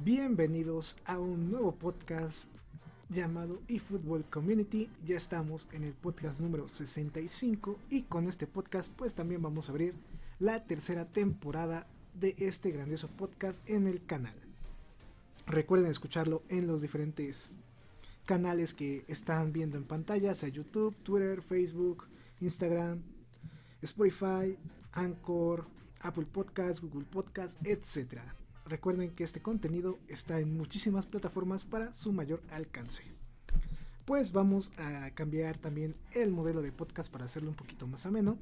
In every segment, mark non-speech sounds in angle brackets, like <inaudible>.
Bienvenidos a un nuevo podcast llamado eFootball Community. Ya estamos en el podcast número 65 y con este podcast pues también vamos a abrir la tercera temporada de este grandioso podcast en el canal. Recuerden escucharlo en los diferentes canales que están viendo en pantalla, sea YouTube, Twitter, Facebook, Instagram, Spotify, Anchor, Apple Podcast, Google Podcast, etc. Recuerden que este contenido está en muchísimas plataformas para su mayor alcance. Pues vamos a cambiar también el modelo de podcast para hacerlo un poquito más ameno.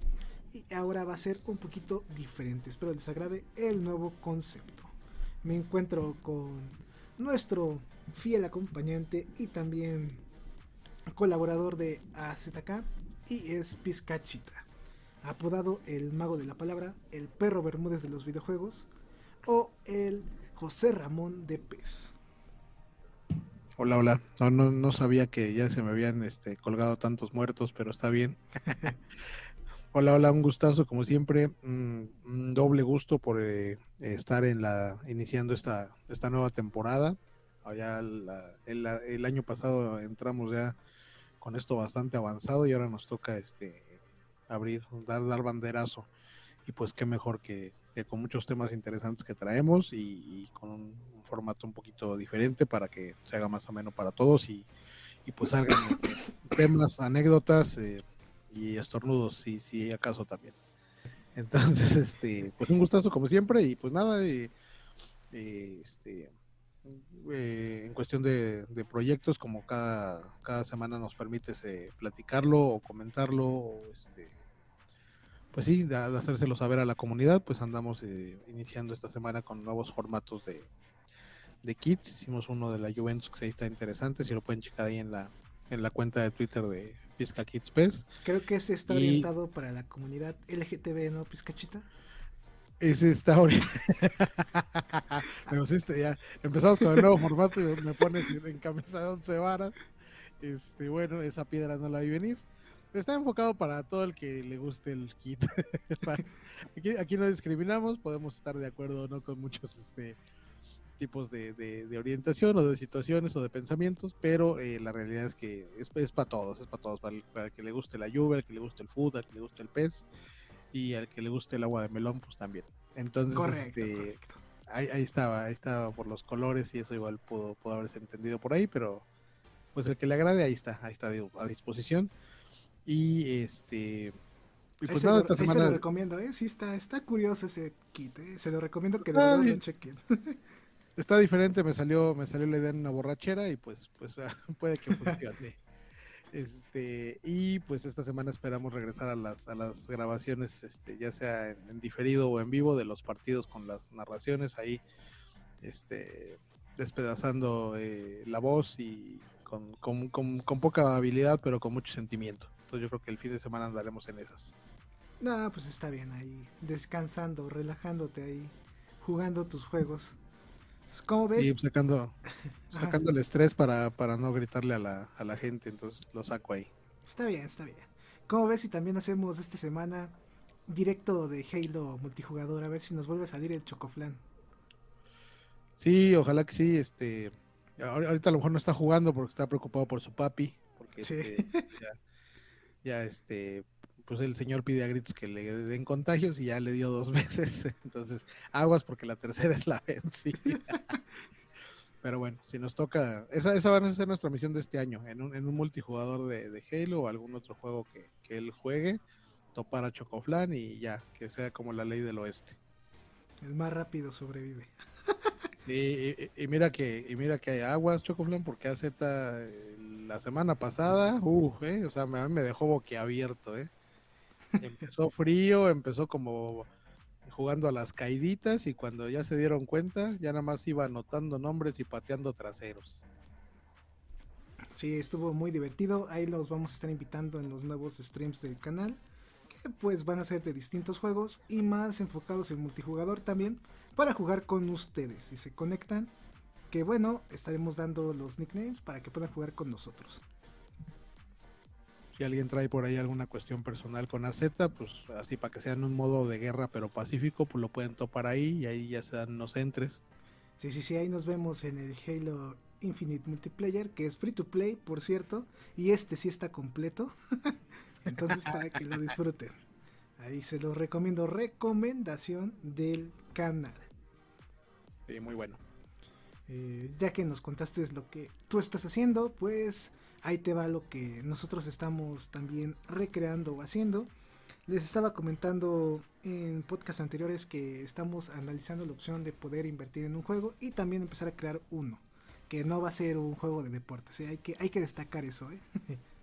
Y ahora va a ser un poquito diferente. Espero les agrade el nuevo concepto. Me encuentro con nuestro fiel acompañante y también colaborador de AZK y es Pizcachita apodado el mago de la palabra, el perro Bermúdez de los videojuegos o el José Ramón de Pez. Hola, hola. No, no, no sabía que ya se me habían este, colgado tantos muertos, pero está bien. <laughs> hola, hola, un gustazo como siempre. un doble gusto por eh, estar en la iniciando esta, esta nueva temporada. Allá el, el año pasado entramos ya con esto bastante avanzado y ahora nos toca este abrir, dar, dar banderazo. Y pues qué mejor que, con muchos temas interesantes que traemos y, con un, formato un poquito diferente para que se haga más o menos para todos y, pues salgan <laughs> temas, anécdotas eh, y estornudos, si, si acaso también. Entonces, <laughs> este, pues un gustazo como siempre y pues nada, eh, eh, este, en cuestión de, proyectos, como cada, cada semana nos permite platicarlo o comentarlo o este, pues sí, de, hacérselo saber a la comunidad, pues andamos eh, iniciando esta semana con nuevos formatos de, de kits. Hicimos uno de la Juventus que ahí está interesante, si lo pueden checar ahí en la, en la cuenta de Twitter de Pizca Kids PES. Creo que ese está orientado para la comunidad LGTB, ¿no, Pizcachita? Ese está orientado. <laughs> este, ya empezamos con el nuevo formato y me pones en de 11 varas. Este, bueno, esa piedra no la vi venir. Está enfocado para todo el que le guste el kit. <laughs> aquí, no discriminamos, podemos estar de acuerdo o no con muchos este, tipos de, orientación o de situaciones o de pensamientos, pero eh, la realidad es que es, para todos, es para todos, para el, que le guste la lluvia, al que le guste el food, al que le guste el pez y al que le guste el agua de melón, pues también. Entonces, este, Ahí, estaba, ahí estaba por los colores y eso igual pudo, pudo haberse entendido por ahí, pero pues el que le agrade, ahí está, ahí está a disposición. Y este. Y pues nada, esta semana. Se lo recomiendo, ¿eh? Sí, está, está curioso ese kit, ¿eh? Se lo recomiendo que de verdad lo chequen. <laughs> Está diferente, me salió, me salió la idea en una borrachera y pues, pues <laughs> puede que funcione. este, y pues esta semana esperamos regresar a las, a las grabaciones, este, ya sea en, diferido o en vivo, de los partidos con las narraciones ahí, este, despedazando eh, la voz y con, con, con poca habilidad, pero con mucho sentimiento. Entonces yo creo que el fin de semana andaremos en esas. No, pues está bien ahí, descansando, relajándote ahí, jugando tus juegos. ¿Cómo ves? Y sacando, <laughs> sacando el estrés para, para no gritarle a la, a la gente, entonces lo saco ahí. Está bien, está bien. ¿Cómo ves si también hacemos esta semana directo de Halo multijugador? A ver si nos vuelve a salir el Chocoflan. Sí, ojalá que sí. Este, ahorita a lo mejor no está jugando porque está preocupado por su papi. Porque sí. Este, ya este, pues el señor pide a gritos que le den contagios y ya le dio dos <laughs> veces. Entonces, aguas porque la tercera es la vencida. <laughs> Pero bueno, si nos toca, esa, esa va a ser nuestra misión de este año, en un, en un multijugador de, Halo o algún otro juego que, él juegue, topar a Chocoflan y ya, que sea como la ley del oeste. El más rápido sobrevive. Y, y, mira que y mira que hay aguas Chocoflan porque AZ la semana pasada, uh, eh, o sea, me, me dejó boquiabierto, ¿eh? Empezó <laughs> frío, empezó como jugando a las caiditas y cuando ya se dieron cuenta, ya nada más iba anotando nombres y pateando traseros. Sí, estuvo muy divertido. Ahí los vamos a estar invitando en los nuevos streams del canal. Que pues van a ser de distintos juegos y más enfocados en multijugador también. Para jugar con ustedes. Si se conectan. Que bueno, estaremos dando los nicknames para que puedan jugar con nosotros. Si alguien trae por ahí alguna cuestión personal con AZ, pues así para que sean un modo de guerra pero pacífico, pues lo pueden topar ahí y ahí ya se dan los entres. Sí, sí, sí, ahí nos vemos en el Halo Infinite Multiplayer, que es free to play, por cierto, y este sí está completo. <laughs> Entonces, para que lo disfruten. Ahí se lo recomiendo. Recomendación del canal. Sí, muy bueno. Eh, ya que nos contaste lo que tú estás haciendo, pues ahí te va lo que nosotros estamos también recreando o haciendo. Les estaba comentando en podcasts anteriores que estamos analizando la opción de poder invertir en un juego y también empezar a crear uno, que no va a ser un juego de deportes, ¿eh? hay, que, hay que destacar eso. ¿eh? <laughs>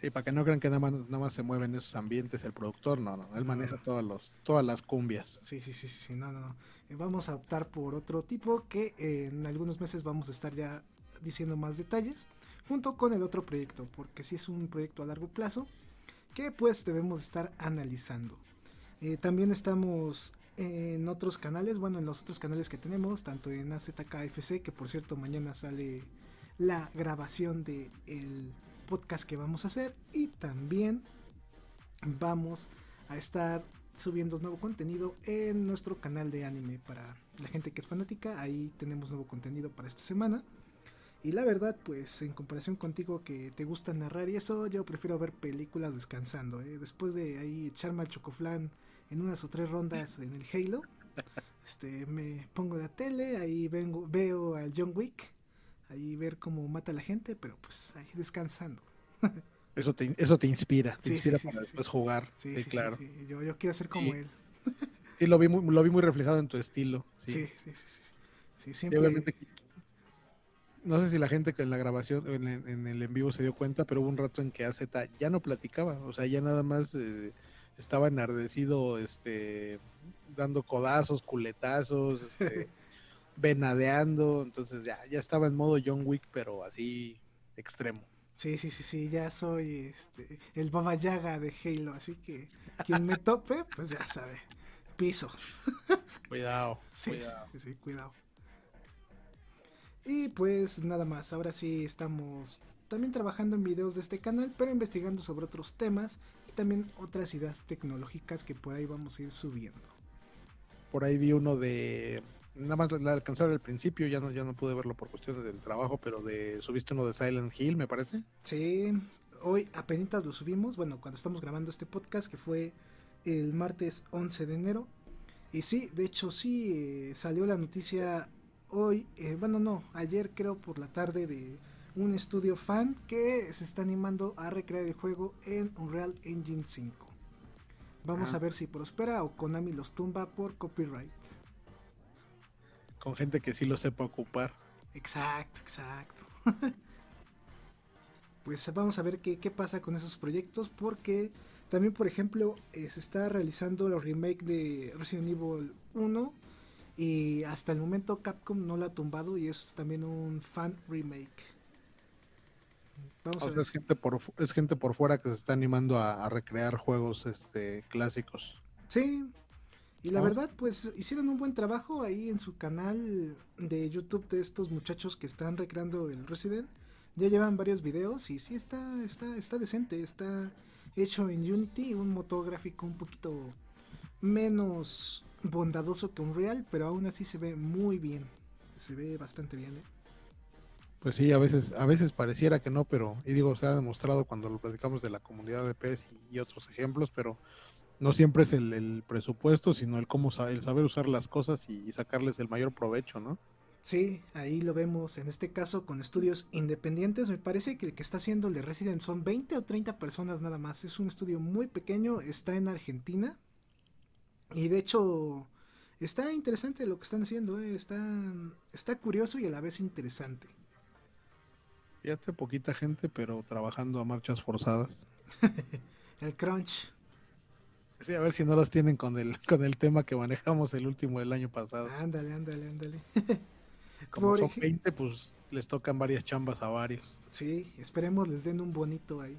Sí, para que no crean que nada más, nada más se mueve en esos ambientes el productor, no, no, él maneja todos los, todas las cumbias. Sí, sí, sí, sí, no, no. Eh, vamos a optar por otro tipo que en algunos meses vamos a estar ya diciendo más detalles junto con el otro proyecto, porque si es un proyecto a largo plazo que pues debemos estar analizando. Eh, también estamos en otros canales, bueno, en los otros canales que tenemos, tanto en AZKFC, que por cierto mañana sale la grabación del el podcast que vamos a hacer, y también vamos a estar subiendo nuevo contenido en nuestro canal de anime para la gente que es fanática, ahí tenemos nuevo contenido para esta semana. Y la verdad, pues en comparación contigo que te gusta narrar y eso, yo prefiero ver películas descansando. ¿eh? Después de ahí echarme al chocoflan en unas o tres rondas en el Halo, este, me pongo la tele, ahí vengo, veo al John Wick, ahí ver cómo mata a la gente, pero pues ahí descansando. Eso te, eso te inspira, te inspira para después jugar. Sí, claro. Yo, yo, quiero ser como él. <laughs> Y lo vi, muy, lo vi muy reflejado en tu estilo. Sí, sí, sí. sí, siempre... obviamente no sé si la gente que en la grabación, en, el en vivo se dio cuenta, pero hubo un rato en que AZ ya no platicaba, o sea, ya nada más eh, estaba enardecido, este, dando codazos, culetazos, este, <laughs> venadeando, entonces ya, ya estaba en modo John Wick, pero así extremo. Sí, sí, sí, sí, ya soy este, el Baba Yaga de Halo, así que quien me tope, pues ya sabe, piso. <laughs> Cuidado, sí, cuidado. Sí, sí, cuidado. Y pues nada más, ahora sí estamos también trabajando en videos de este canal, pero investigando sobre otros temas y también otras ideas tecnológicas que por ahí vamos a ir subiendo. Por ahí vi uno de nada más la alcanzaron al principio, ya no, ya no pude verlo por cuestiones del trabajo, pero de subiste uno de Silent Hill, me parece. Sí, hoy apenas lo subimos, bueno, cuando estamos grabando este podcast, que fue el martes 11 de enero. Y sí, de hecho sí, eh, salió la noticia hoy, eh, bueno, no, ayer creo por la tarde de un estudio fan que se está animando a recrear el juego en Unreal Engine 5. Vamos a ver si prospera o Konami los tumba por copyright. Con gente que sí lo sepa ocupar. Exacto, exacto. <laughs> pues vamos a ver qué, qué, pasa con esos proyectos porque también, por ejemplo, eh, se está realizando el remake de Resident Evil 1 y hasta el momento Capcom no la ha tumbado y es también un fan remake. Vamos a ver. Es, gente por, es gente por fuera que se está animando a, recrear juegos este, clásicos. Sí, y la verdad, pues hicieron un buen trabajo ahí en su canal de YouTube de estos muchachos que están recreando el Resident. Ya llevan varios videos y sí está, está, está decente, está hecho en Unity, un motor gráfico un poquito menos bondadoso que un real, pero aún así se ve muy bien. Se ve bastante bien. ¿eh? Pues sí, a veces, a veces pareciera que no, pero, y digo, se ha demostrado cuando lo platicamos de la comunidad de PES y, otros ejemplos, pero no siempre es el, presupuesto, sino el cómo el saber usar las cosas y, sacarles el mayor provecho, ¿no? Sí, ahí lo vemos en este caso con estudios independientes. Me parece que el que está haciendo el de Resident son 20 o 30 personas nada más. Es un estudio muy pequeño, está en Argentina y de hecho, está interesante lo que están haciendo, ¿eh? está, está curioso y a la vez interesante. Fíjate, poquita gente, pero trabajando a marchas forzadas. <laughs> el crunch. Sí, a ver si no los tienen con el, con el tema que manejamos el último del año pasado. Ándale, ándale, ándale. <laughs> Como Por son ej- 20, pues les tocan varias chambas a varios. Sí, esperemos les den un bonito ahí.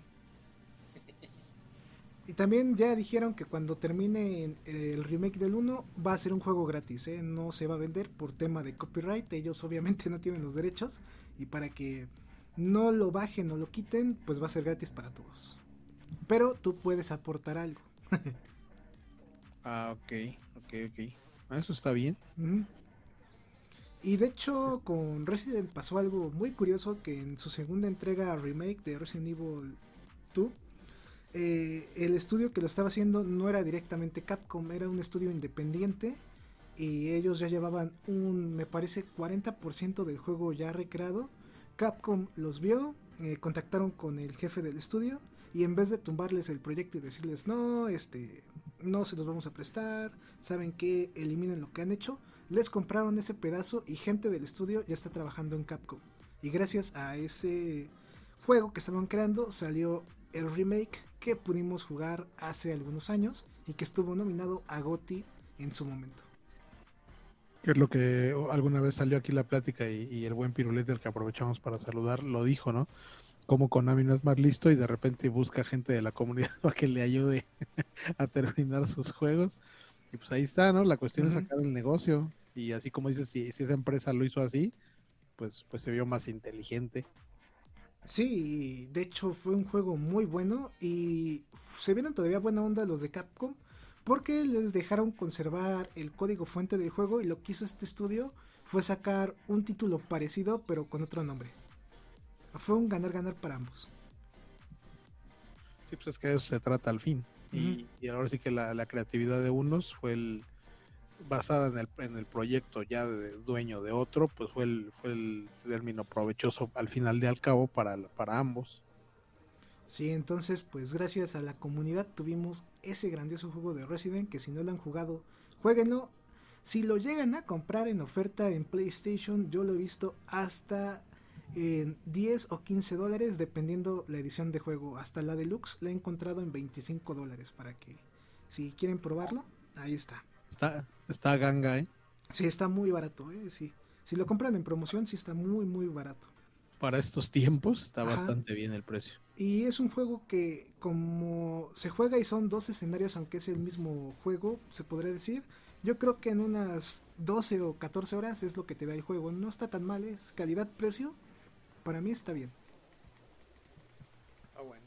Y también ya dijeron que cuando termine el remake del 1 va a ser un juego gratis, ¿eh? no se va a vender por tema de copyright, ellos obviamente no tienen los derechos y para que no lo bajen o lo quiten, pues va a ser gratis para todos. Pero tú puedes aportar algo. <laughs> Ah, ok, ok, ok. Ah, Eso está bien. Y de hecho con Resident pasó algo muy curioso que en su segunda entrega remake de Resident Evil 2, eh, el estudio que lo estaba haciendo no era directamente Capcom, era un estudio independiente y ellos ya llevaban un, me parece, 40% del juego ya recreado. Capcom los vio, eh, contactaron con el jefe del estudio y en vez de tumbarles el proyecto y decirles no, este, no se los vamos a prestar, saben que eliminen lo que han hecho, les compraron ese pedazo y gente del estudio ya está trabajando en Capcom. Y gracias a ese juego que estaban creando salió el remake que pudimos jugar hace algunos años y que estuvo nominado a GOTY en su momento. Que es lo que alguna vez salió aquí la plática y, y el buen Pirulete, el que aprovechamos para saludar, lo dijo, ¿no? Como Konami no es más listo y de repente busca gente de la comunidad <laughs> para que le ayude <laughs> a terminar sus juegos. Y pues ahí está, ¿no? La cuestión es sacar el negocio. Y así como dices, si, si esa empresa lo hizo así, pues, pues se vio más inteligente. Sí, de hecho fue un juego muy bueno y se vieron todavía buena onda los de Capcom porque les dejaron conservar el código fuente del juego y lo que hizo este estudio fue sacar un título parecido pero con otro nombre. Fue un ganar-ganar para ambos. Sí, pues es que de eso se trata al fin. y, y ahora sí que la, la creatividad de unos fue el basada en el, en el proyecto ya de dueño de otro, pues fue el, fue el término provechoso al final de al cabo para, para ambos. Sí, entonces pues gracias a la comunidad tuvimos ese grandioso juego de Resident que si no lo han jugado, jueguenlo. Si lo llegan a comprar en oferta en PlayStation, yo lo he visto hasta en 10 o 15 dólares dependiendo la edición de juego. Hasta la deluxe la he encontrado en 25 dólares para que si quieren probarlo, ahí está. Está, está ganga, ¿eh? Sí, está muy barato, ¿eh? Sí. Si lo compran en promoción, sí está muy, muy barato. Para estos tiempos está Ajá. bastante bien el precio. Y es un juego que como se juega y son dos escenarios, aunque es el mismo juego, se podría decir, yo creo que en unas 12 o 14 horas es lo que te da el juego. No está tan mal, es calidad-precio. Para mí está bien. Ah, bueno.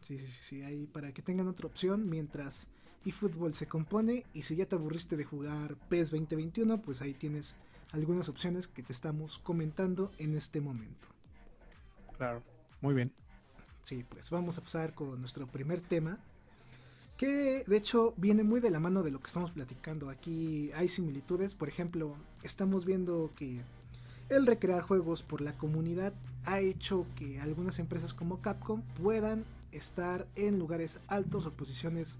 Sí, sí, sí, sí, ahí para que tengan otra opción mientras eFootball se compone. Y si ya te aburriste de jugar PES 2021, pues ahí tienes algunas opciones que te estamos comentando en este momento. Claro, muy bien. Sí, pues vamos a pasar con nuestro primer tema. Que de hecho viene muy de la mano de lo que estamos platicando. Aquí hay similitudes. Por ejemplo, estamos viendo que el recrear juegos por la comunidad ha hecho que algunas empresas como Capcom puedan estar en lugares altos o posiciones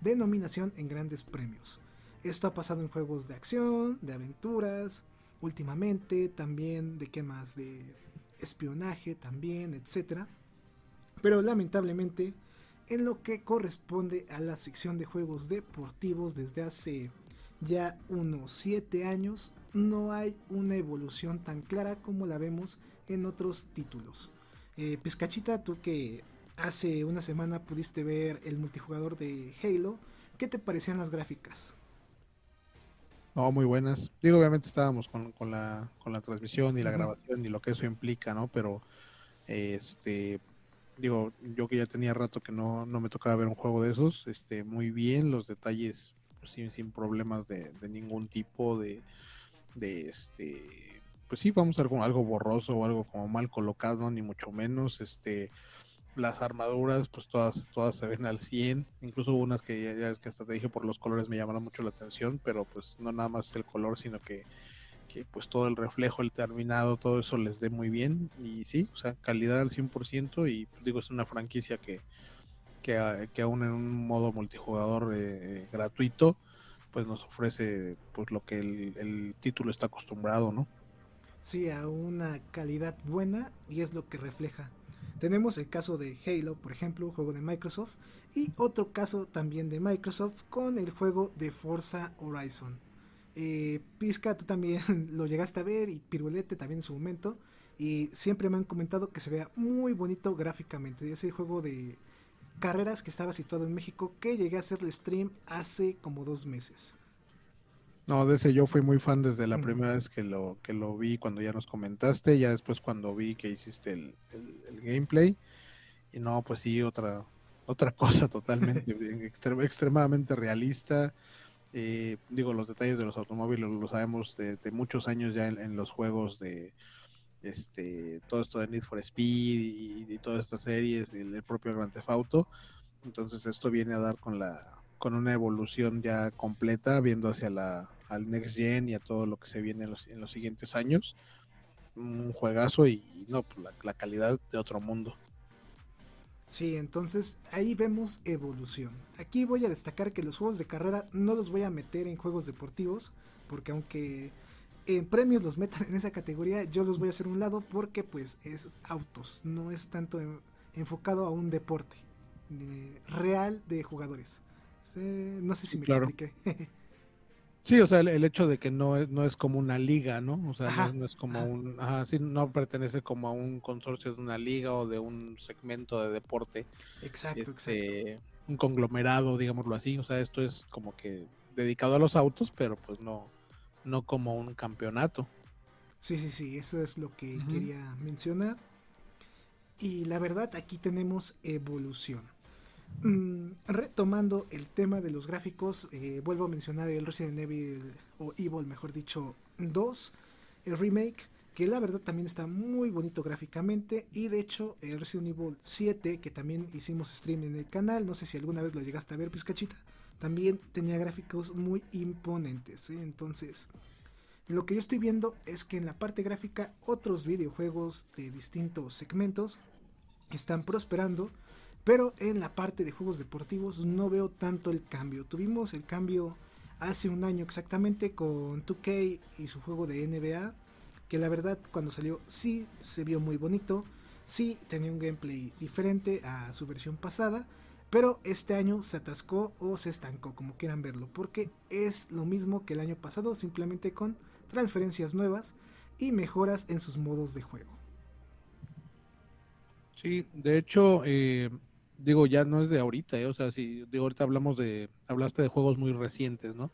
de nominación en grandes premios. Esto ha pasado en juegos de acción, de aventuras, últimamente también de qué más, de espionaje también, etcétera. Pero lamentablemente, en lo que corresponde a la sección de juegos deportivos desde hace ya unos 7 años, no hay una evolución tan clara como la vemos en otros títulos. Eh, Pizcachita, tú que hace una semana pudiste ver el multijugador de Halo, ¿qué te parecían las gráficas? No, muy buenas. Digo, obviamente estábamos con, con la, con la transmisión y la grabación y lo que eso implica, ¿no? Pero, este, digo, yo que ya tenía rato que no, no me tocaba ver un juego de esos, este, muy bien, los detalles pues, sin, sin problemas de, de ningún tipo, de, de este, pues sí, vamos a como algo borroso o algo como mal colocado, ni mucho menos, este, las armaduras, pues todas, todas se ven al 100, incluso unas que ya, es que hasta te dije por los colores me llamaron mucho la atención, pero pues no nada más el color, sino que, que pues todo el reflejo, el terminado, todo eso les dé muy bien, y sí, o sea, calidad al 100%, y pues, digo, es una franquicia que, que, a- que aún en un modo multijugador eh, gratuito, pues nos ofrece pues lo que el, título está acostumbrado, ¿no? Sí, a una calidad buena y es lo que refleja. Tenemos el caso de Halo, por ejemplo, un juego de Microsoft, y otro caso también de Microsoft con el juego de Forza Horizon. Eh, Pizca, tú también <laughs> lo llegaste a ver y Pirulete también en su momento. Y siempre me han comentado que se vea muy bonito gráficamente. Es el juego de carreras que estaba situado en México que llegué a hacer el stream hace como dos meses. No, de ese yo fui muy fan desde la primera vez que lo, que lo vi cuando ya nos comentaste, ya después cuando vi que hiciste el, gameplay. Y no, pues sí, otra, otra <laughs> cosa totalmente <laughs> extremadamente realista. Eh, digo, los detalles de los automóviles lo sabemos de, muchos años ya en, los juegos de este todo esto de Need for Speed y, todas estas series, y el propio Grand Theft Auto. Entonces esto viene a dar con la con una evolución ya completa, viendo hacia la al Next Gen y a todo lo que se viene en los, en los siguientes años. Un juegazo y, no, pues la, calidad de otro mundo. Sí, entonces ahí vemos evolución. Aquí voy a destacar que los juegos de carrera no los voy a meter en juegos deportivos, porque aunque en premios los metan en esa categoría, yo los voy a hacer un lado porque pues es autos, no es tanto enfocado a un deporte real de jugadores. no sé si me expliqué. <laughs> Sí, o sea, el, hecho de que no es, no es como una liga, ¿no? O sea, no, es como un, ajá, sí, no pertenece como a un consorcio de una liga o de un segmento de deporte. Exacto, este, exacto. Un conglomerado, digámoslo así. O sea, esto es como que dedicado a los autos, pero pues no, no como un campeonato. Sí, sí, sí, eso es lo que quería mencionar. Y la verdad, aquí tenemos evolución. Mm, retomando el tema de los gráficos, eh, vuelvo a mencionar el Resident Evil, o Evil mejor dicho, 2, el remake, que la verdad también está muy bonito gráficamente. Y de hecho, el Resident Evil 7, que también hicimos stream en el canal, no sé si alguna vez lo llegaste a ver, Piscachita, también tenía gráficos muy imponentes. ¿eh? Entonces, lo que yo estoy viendo es que en la parte gráfica, otros videojuegos de distintos segmentos están prosperando pero en la parte de juegos deportivos no veo tanto el cambio. Tuvimos el cambio hace un año exactamente con 2K y su juego de NBA. Que la verdad cuando salió sí se vio muy bonito. Sí tenía un gameplay diferente a su versión pasada. Pero este año se atascó o se estancó, como quieran verlo. Porque es lo mismo que el año pasado, simplemente con transferencias nuevas y mejoras en sus modos de juego. Sí, de hecho, eh, digo, ya no es de ahorita, ¿eh? o sea, si digo, ahorita hablamos de, hablaste de juegos muy recientes, ¿no?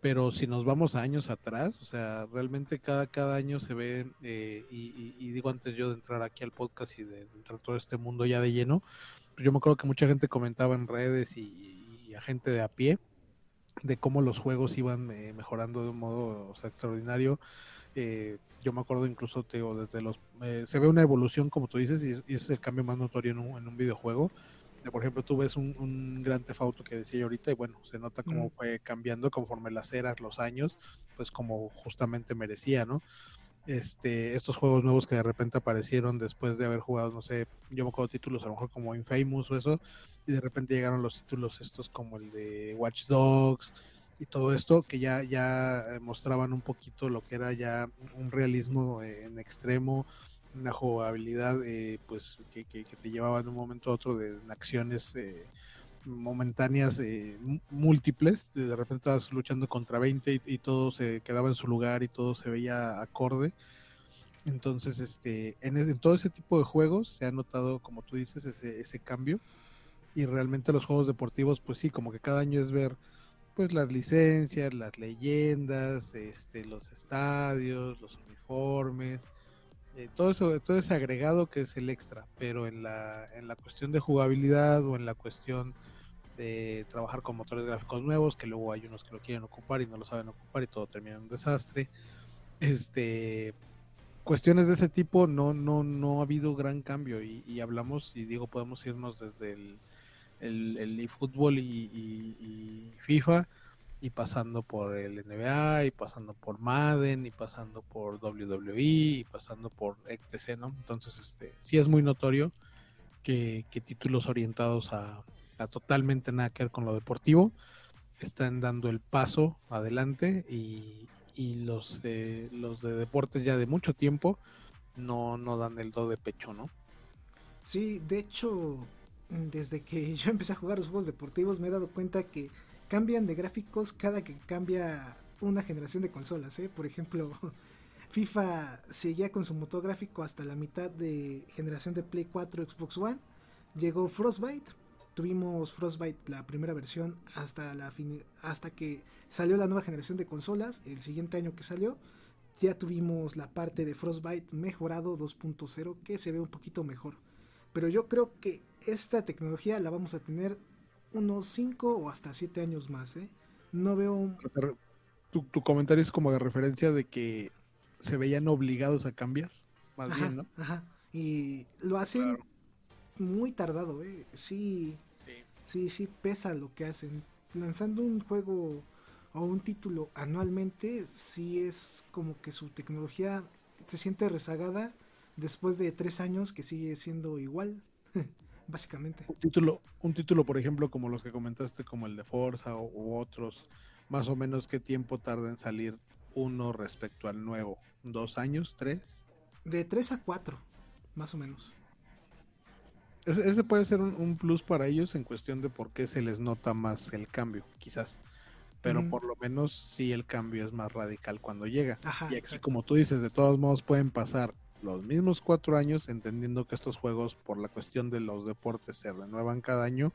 Pero si nos vamos a años atrás, o sea, realmente cada, cada año se ve, eh, y, digo antes yo de entrar aquí al podcast y de, entrar todo este mundo ya de lleno, pues yo me acuerdo que mucha gente comentaba en redes y, a gente de a pie de cómo los juegos iban eh, mejorando de un modo extraordinario. Eh, yo me acuerdo incluso, te digo, desde los... Eh, se ve una evolución, como tú dices, y, es el cambio más notorio en un, videojuego. Por ejemplo, tú ves un, gran tefauto que decía yo ahorita y bueno, se nota cómo mm. fue cambiando conforme las eras, los años, pues como justamente merecía, ¿no? Este, estos juegos nuevos que de repente aparecieron después de haber jugado, no sé, yo me acuerdo títulos a lo mejor como Infamous o eso, y de repente llegaron los títulos estos como el de Watch Dogs, y todo esto que ya, ya eh, mostraban un poquito lo que era ya un realismo en extremo, una jugabilidad eh, pues que, que, te llevaba de un momento a otro de, acciones eh, momentáneas múltiples, de repente estabas luchando contra 20 y, todo se quedaba en su lugar y todo se veía acorde. Entonces, este, en, en, todo ese tipo de juegos se ha notado, como tú dices, ese, ese cambio. Y realmente los juegos deportivos, pues sí, como que cada año es ver pues las licencias, las leyendas, este, los estadios, los uniformes, eh, todo eso, todo ese agregado que es el extra, pero en la, en la cuestión de jugabilidad o en la cuestión de trabajar con motores gráficos nuevos, que luego hay unos que lo quieren ocupar y no lo saben ocupar y todo termina en un desastre. Este cuestiones de ese tipo no, no, no ha habido gran cambio y hablamos, y digo, podemos irnos desde el el, el eFootball y, FIFA, y pasando por el NBA, y pasando por Madden, y pasando por WWE, y pasando por etc, ¿no? Entonces, este, sí es muy notorio que, títulos orientados a, totalmente nada que ver con lo deportivo están dando el paso adelante y, los, los de deportes ya de mucho tiempo no, no dan el do de pecho, ¿no? Sí, de hecho, desde que <laughs> yo empecé a jugar los juegos deportivos me he dado cuenta que cambian de gráficos cada que cambia una generación de consolas. ¿eh? Por ejemplo, <laughs> FIFA seguía con su motor gráfico hasta la mitad de generación de Play 4 Xbox One. Llegó Frostbite. Tuvimos Frostbite la primera versión hasta, la hasta que salió la nueva generación de consolas. El siguiente año que salió ya tuvimos la parte de Frostbite mejorado 2.0 que se ve un poquito mejor. Pero yo creo que esta tecnología la vamos a tener unos 5 o hasta 7 años más. ¿eh? No veo... Tu, tu, comentario es como de referencia de que se veían obligados a cambiar, más bien, ¿no? Ajá. Y lo hacen muy tardado, ¿eh? Sí, sí, sí, sí pesa lo que hacen. Lanzando un juego o un título anualmente, sí es como que su tecnología se siente rezagada después de tres años que sigue siendo igual, <laughs> básicamente. Un título, un título, por ejemplo, como los que comentaste, como el de Forza o, u otros, más o menos qué tiempo tarda en salir uno respecto al nuevo, dos años, tres. De tres a cuatro, más o menos. Ese, puede ser un, plus para ellos en cuestión de por qué se les nota más el cambio, quizás. Pero por lo menos sí el cambio es más radical cuando llega. y aquí, como tú dices, de todos modos pueden pasar los mismos cuatro años, entendiendo que estos juegos, por la cuestión de los deportes, se renuevan cada año.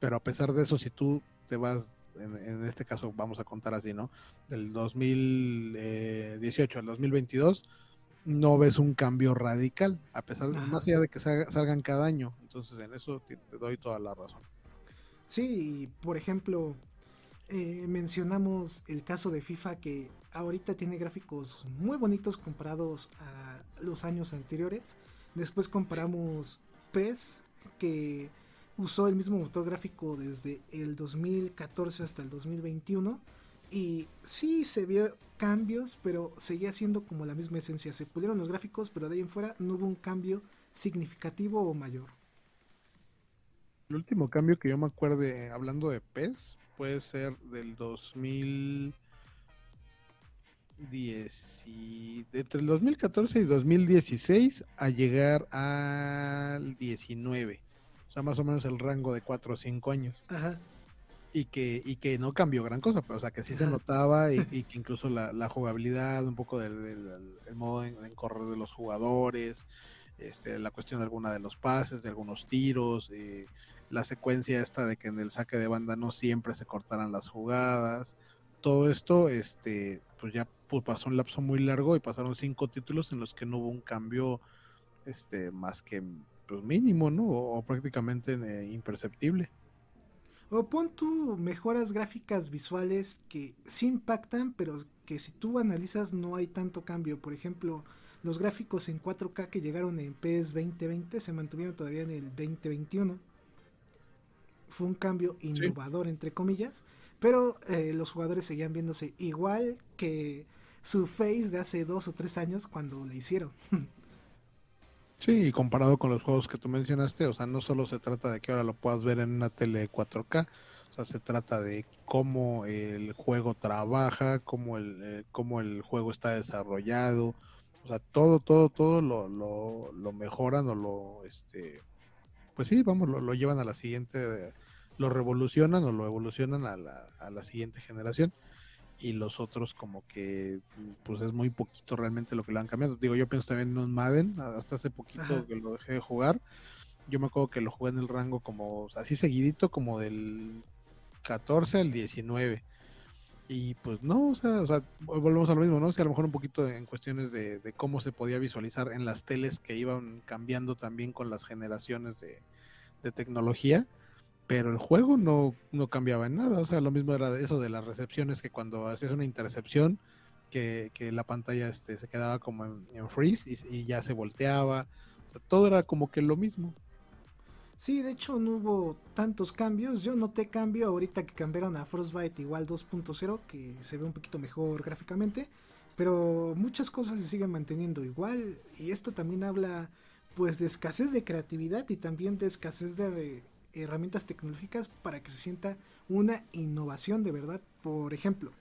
Pero a pesar de eso, si tú te vas, en, este caso vamos a contar así, ¿no? Del 2018 al 2022, no ves un cambio radical, a pesar de, más allá de que salgan cada año. Entonces, en eso te, doy toda la razón. Sí, por ejemplo, eh, mencionamos el caso de FIFA que ahorita tiene gráficos muy bonitos comparados a los años anteriores. Después comparamos PES, que usó el mismo motor gráfico desde el 2014 hasta el 2021. Y sí se vio cambios, pero seguía siendo como la misma esencia. Se pulieron los gráficos, pero de ahí en fuera no hubo un cambio significativo o mayor. El último cambio que yo me acuerde, hablando de PES, puede ser del 2000 y entre el 2014 y 2016 a llegar al 19. O sea, más o menos el rango de 4 o 5 años. Ajá. Y que, y que no cambió gran cosa, pero o sea, que sí se notaba <laughs> y, que incluso la, jugabilidad, un poco del, modo en, correr de los jugadores, este, la cuestión de alguna de los pases, de algunos tiros, eh, la secuencia esta de que en el saque de banda no siempre se cortaran las jugadas. Todo esto, este, pues ya pues pasó un lapso muy largo y pasaron cinco títulos en los que no hubo un cambio este más que pues mínimo, ¿no? O, prácticamente eh, imperceptible. O pon tú mejoras gráficas visuales que sí impactan, pero que si tú analizas no hay tanto cambio. Por ejemplo, los gráficos en 4K que llegaron en PS 2020 se mantuvieron todavía en el 2021. Fue un cambio innovador, entre comillas, pero eh, los jugadores seguían viéndose igual que su face de hace dos o tres años cuando le hicieron. <laughs> Sí, y comparado con los juegos que tú mencionaste, o sea, no solo se trata de que ahora lo puedas ver en una tele 4K, o sea, se trata de cómo el juego trabaja, cómo el, eh, cómo el juego está desarrollado, o sea, todo, todo, todo lo, lo, lo mejoran o lo, este, pues sí, vamos, lo, lo llevan a la siguiente, lo revolucionan o lo evolucionan a la, a la siguiente generación y los otros como que pues es muy poquito realmente lo que le han cambiado. Digo, yo pienso también en un Madden, hasta hace poquito que lo dejé de jugar. Yo me acuerdo que lo jugué en el rango como así seguidito como del 14 al 19. Y pues no, o sea, o sea, volvemos a lo mismo, ¿no? O sea, a lo mejor un poquito en cuestiones de, de, cómo se podía visualizar en las teles que iban cambiando también con las generaciones de, de tecnología pero el juego no, no cambiaba en nada. O sea, lo mismo era eso de las recepciones, que cuando hacías una intercepción, que, que la pantalla este, se quedaba como en, freeze y, ya se volteaba. todo era como que lo mismo. Sí, de hecho no hubo tantos cambios. Yo noté cambio ahorita que cambiaron a Frostbite igual 2.0, que se ve un poquito mejor gráficamente. Pero muchas cosas se siguen manteniendo igual. Y esto también habla pues de escasez de creatividad y también de escasez de herramientas tecnológicas para que se sienta una innovación de verdad. Por ejemplo,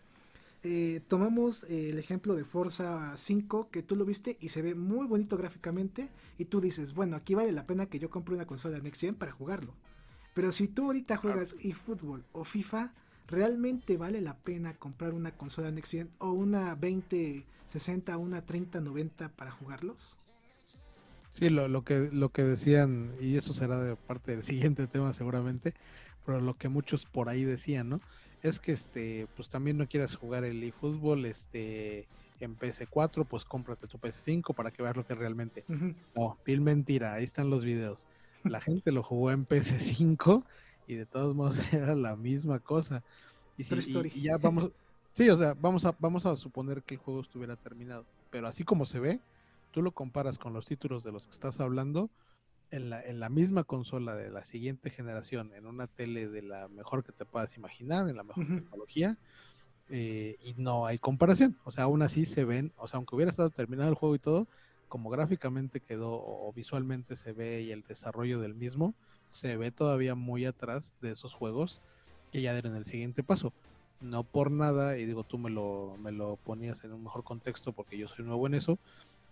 eh, tomamos eh, el ejemplo de Forza 5, que tú lo viste y se ve muy bonito gráficamente, y tú dices, bueno, aquí vale la pena que yo compre una consola Next Gen para jugarlo. Pero si tú ahorita juegas eFootball o FIFA, ¿realmente vale la pena comprar una consola Next Gen o una 2060 o una 3090 para jugarlos? Sí, lo, lo, que, lo que decían, y eso será de parte del <laughs> siguiente tema seguramente, pero lo que muchos por ahí decían, ¿no? Es que este, pues también no quieras jugar el eFootball este, en PS4, pues cómprate tu PS5 para que veas lo que realmente. No, pil mentira, ahí están los videos. La gente lo jugó en PS5 y de todos modos <laughs> era la misma cosa. Y, y, ya vamos, sí, o sea, vamos a, vamos a suponer que el juego estuviera terminado, pero así como se ve, tú lo comparas con los títulos de los que estás hablando, en la, en la misma consola de la siguiente generación, en una tele de la mejor que te puedas imaginar, en la mejor tecnología, eh, y no hay comparación. O sea, aún así se ven, o sea, aunque hubiera estado terminado el juego y todo, como gráficamente quedó o visualmente se ve y el desarrollo del mismo, se ve todavía muy atrás de esos juegos que ya dieron el siguiente paso. No por nada, y digo, tú me lo, me lo ponías en un mejor contexto porque yo soy nuevo en eso,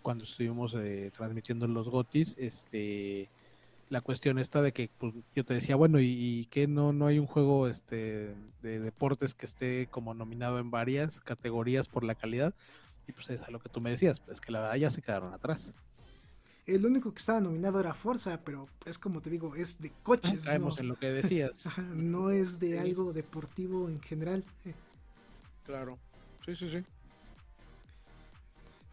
cuando estuvimos eh, transmitiendo los GOTIS, este la cuestión está de que pues, yo te decía, bueno, y, que no, no hay un juego este de deportes que esté como nominado en varias categorías por la calidad, y pues es a lo que tú me decías, pues que la verdad ya se quedaron atrás. El único que estaba nominado era Forza, pero es como te digo, es de coches. caemos en lo que decías. <laughs> no es de algo deportivo en general. Claro, sí, sí, sí.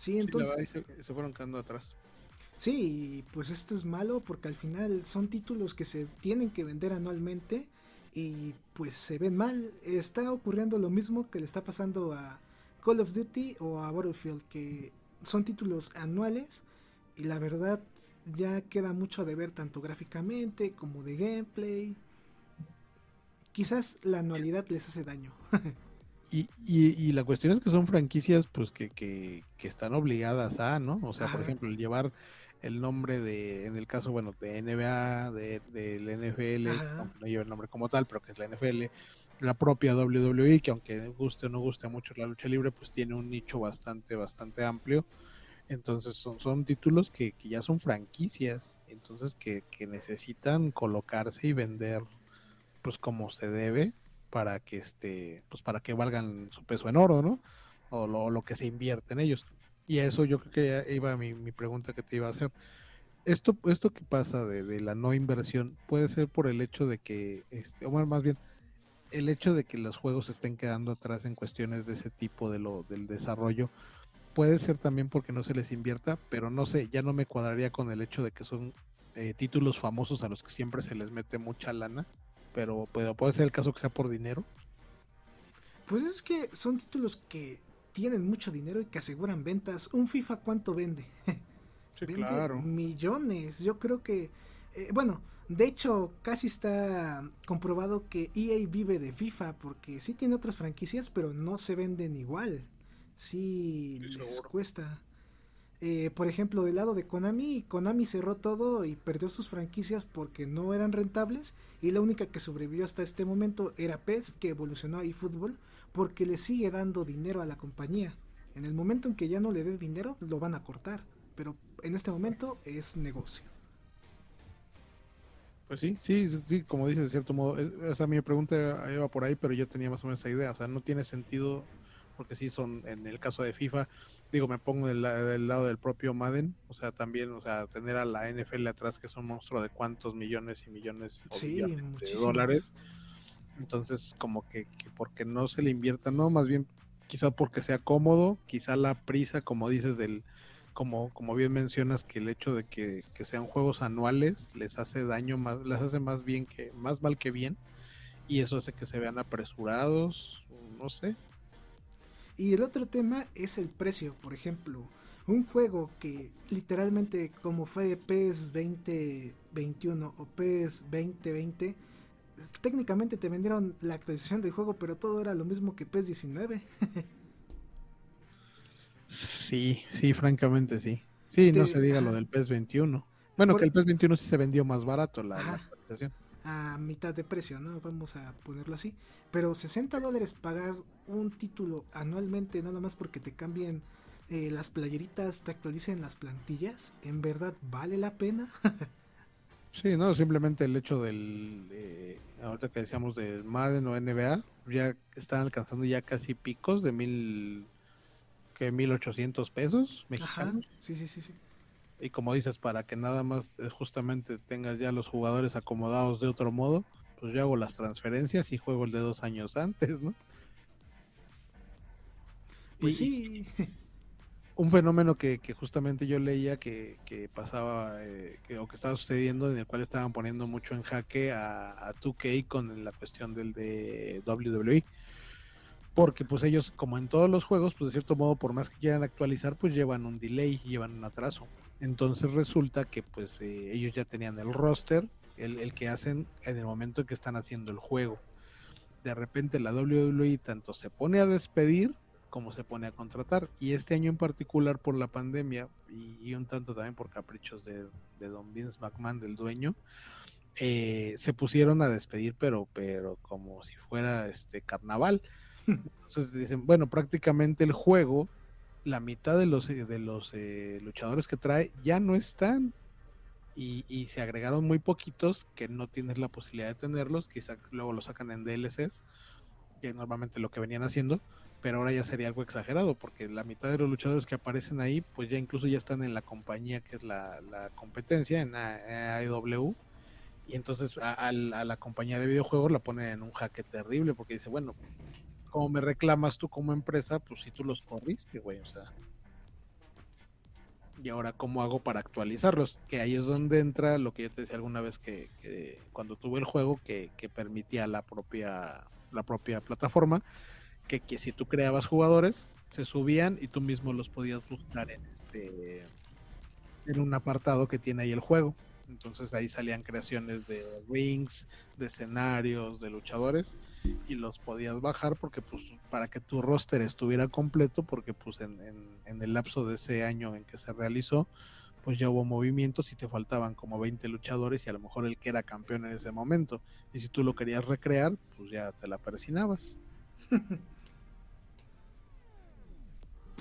Sí, entonces. se, fueron quedando atrás. Sí, pues esto es malo porque al final son títulos que se tienen que vender anualmente y pues se ven mal. Está ocurriendo lo mismo que le está pasando a Call of Duty o a Battlefield, que son títulos anuales y la verdad ya queda mucho de ver tanto gráficamente como de gameplay. Quizás la anualidad les hace daño. <laughs> Y, y, la cuestión es que son franquicias pues que, que, están obligadas a, ¿no? O sea, por ejemplo, el llevar el nombre de, en el caso, bueno, de NBA, de, del NFL, no lleva el nombre como tal, pero que es la NFL, la propia WWE, que aunque guste o no guste mucho la lucha libre, pues tiene un nicho bastante, bastante amplio. Entonces son, son títulos que, que ya son franquicias, entonces que, que necesitan colocarse y vender pues como se debe para que este, pues para que valgan su peso en oro, ¿no? O lo, que se invierte en ellos. Y a eso yo creo que iba mi, mi pregunta que te iba a hacer. Esto, esto que pasa de, la no inversión puede ser por el hecho de que, este, o más bien, el hecho de que los juegos estén quedando atrás en cuestiones de ese tipo de lo, del desarrollo, puede ser también porque no se les invierta, pero no sé, ya no me cuadraría con el hecho de que son eh, títulos famosos a los que siempre se les mete mucha lana pero puede, ser el caso que sea por dinero. Pues es que son títulos que tienen mucho dinero y que aseguran ventas. Un FIFA cuánto vende? <laughs> Sí, claro. Millones. Yo creo que, eh, bueno, de hecho casi está comprobado que EA vive de FIFA porque sí tiene otras franquicias, pero no se venden igual. Sí, les cuesta. Eh, por ejemplo, del lado de Konami, Konami cerró todo y perdió sus franquicias porque no eran rentables y la única que sobrevivió hasta este momento era PES, que evolucionó a eFootball porque le sigue dando dinero a la compañía. En el momento en que ya no le dé dinero, lo van a cortar, pero en este momento es negocio. Pues sí, sí, sí, como dices, de cierto modo, esa mi pregunta iba por ahí, pero yo tenía más o menos esa idea, o sea, no tiene sentido, porque sí son, en el caso de FIFA, digo, me pongo del, lado del propio Madden, o sea, también, o sea, tener a la NFL atrás, que es un monstruo de cuántos millones y millones, de dólares. Entonces, como que, porque no se le invierta, no, más bien quizá porque sea cómodo, quizá la prisa, como dices, del, como, como bien mencionas, que el hecho de que, que sean juegos anuales les hace daño más, les hace más bien que, más mal que bien, y eso hace que se vean apresurados, no sé, y el otro tema es el precio, por ejemplo. Un juego que literalmente como fue PES 2021 o PES 2020, técnicamente te vendieron la actualización del juego, pero todo era lo mismo que PES 19. sí, sí, francamente sí. Sí, no se diga lo del PES 21. Bueno, que el PES 21 sí se vendió más barato la, actualización. A mitad de precio, ¿no? Vamos a ponerlo así. Pero 60 dólares pagar un título anualmente nada más porque te cambien eh, las playeritas, te actualicen las plantillas, ¿en verdad vale la pena? <laughs> sí, no, simplemente el hecho del, eh, ahorita que decíamos del Madden o NBA, ya están alcanzando ya casi picos de mil, que 1800 pesos mexicanos. Sí, sí, sí, sí. Y como dices, para que nada más eh, justamente tengas ya los jugadores acomodados de otro modo, pues yo hago las transferencias y juego el de dos años antes, ¿no? Pues sí. <laughs> un fenómeno que, justamente yo leía que, pasaba eh, que, o que estaba sucediendo en el cual estaban poniendo mucho en jaque a, a 2K con la cuestión del de WWE porque pues ellos como en todos los juegos pues de cierto modo por más que quieran actualizar pues llevan un delay llevan un atraso entonces resulta que pues eh, ellos ya tenían el roster el, el, que hacen en el momento en que están haciendo el juego de repente la WWE tanto se pone a despedir como se pone a contratar. Y este año en particular por la pandemia y, un tanto también por caprichos de, Don Vince McMahon, del dueño, eh, se pusieron a despedir, pero, pero como si fuera este carnaval. <laughs> Entonces dicen, bueno, prácticamente el juego, la mitad de los, de los eh, luchadores que trae ya no están. Y, y, se agregaron muy poquitos que no tienes la posibilidad de tenerlos, quizá luego lo sacan en DLCs, que normalmente lo que venían haciendo, pero ahora ya sería algo exagerado porque la mitad de los luchadores que aparecen ahí pues ya incluso ya están en la compañía que es la, competencia en AEW y entonces a, la compañía de videojuegos la ponen en un jaque terrible porque dice bueno como me reclamas tú como empresa pues si tú los corriste güey o sea. Y ahora cómo hago para actualizarlos que ahí es donde entra lo que yo te decía alguna vez que, cuando tuve el juego que, que permitía la propia la propia plataforma que, si tú creabas jugadores, se subían y tú mismo los podías buscar en este en un apartado que tiene ahí el juego. Entonces ahí salían creaciones de rings, de escenarios, de luchadores y los podías bajar porque pues para que tu roster estuviera completo porque pues en, en, el lapso de ese año en que se realizó pues ya hubo movimientos y te faltaban como 20 luchadores y a lo mejor el que era campeón en ese momento y si tú lo querías recrear pues ya te la persinabas. <laughs>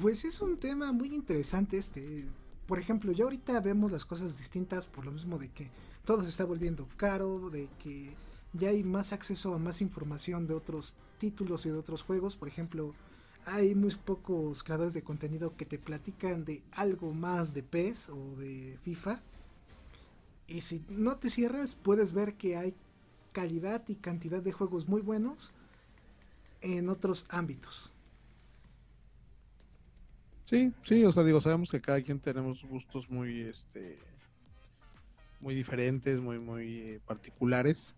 Pues es un tema muy interesante este. Por ejemplo, ya ahorita vemos las cosas distintas por lo mismo de que todo se está volviendo caro, de que ya hay más acceso a más información de otros títulos y de otros juegos. Por ejemplo, hay muy pocos creadores de contenido que te platican de algo más de PES o de FIFA. Y si no te cierras, puedes ver que hay calidad y cantidad de juegos muy buenos en otros ámbitos. Sí, sí, o sea, digo, sabemos que cada quien tenemos gustos muy, este, muy diferentes, muy, muy eh, particulares,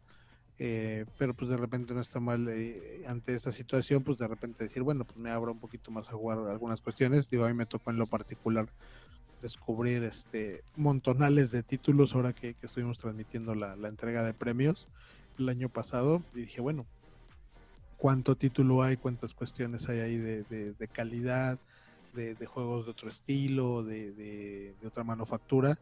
eh, pero pues de repente no está mal eh, ante esta situación, pues de repente decir, bueno, pues me abro un poquito más a jugar algunas cuestiones, digo, a mí me tocó en lo particular descubrir este montonales de títulos ahora que, estuvimos transmitiendo la, entrega de premios el año pasado y dije, bueno, ¿cuánto título hay? ¿Cuántas cuestiones hay ahí de, de calidad? de, juegos de otro estilo, de, otra manufactura,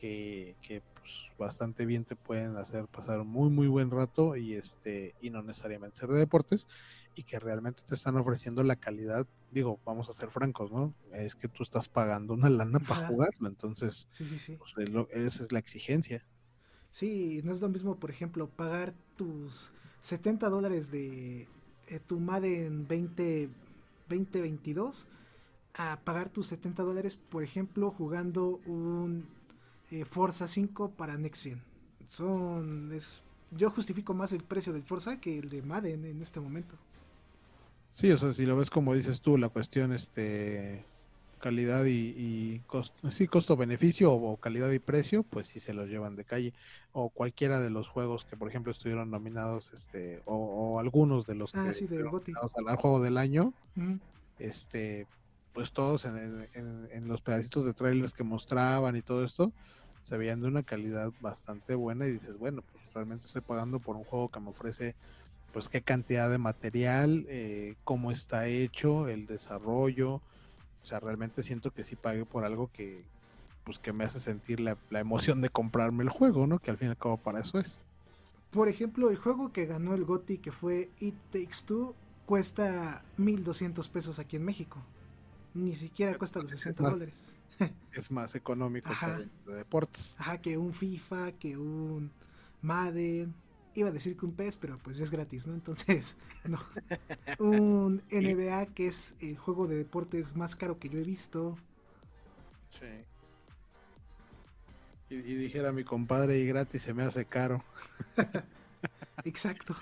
que, pues, bastante bien te pueden hacer pasar un muy muy buen rato y este y no necesariamente ser de deportes y que realmente te están ofreciendo la calidad digo vamos a ser francos no es que tú estás pagando una lana para jugarlo entonces sí, sí, sí. Pues, esa es la exigencia. Sí no es lo mismo por ejemplo pagar tus 70 dólares de eh, tu Madden 20 2022 a pagar tus 70 dólares, por ejemplo, jugando un eh, Forza 5 para Next Gen. Son, es, yo justifico más el precio del Forza que el de Madden en este momento. Sí, o sea, si lo ves como dices tú, la cuestión este calidad y, costo, sí, costo-beneficio o, calidad y precio, pues sí se los llevan de calle. O cualquiera de los juegos que, por ejemplo, estuvieron nominados, este, o, algunos de los ah, que nominados al, juego del año, este, pues todos en, los pedacitos de trailers que mostraban y todo esto, se veían de una calidad bastante buena y dices, bueno, pues realmente estoy pagando por un juego que me ofrece pues qué cantidad de material, eh, cómo está hecho, el desarrollo, o sea, realmente siento que sí pagué por algo que pues que me hace sentir la, la emoción de comprarme el juego, ¿no? Que al fin y al cabo para eso es. Por ejemplo, el juego que ganó el GOTY, que fue It Takes Two, cuesta 1200 pesos aquí en México. Ni siquiera cuesta los 60 dólares. <laughs> es más económico que de deportes. Ajá, que un FIFA, que un Madden. Iba a decir que un PES, pero pues es gratis, ¿no? Entonces, <laughs> no. Un <laughs> NBA, que es el juego de deportes más caro que yo he visto. Sí. Y, dijera mi compadre, y gratis se me hace caro. Exacto.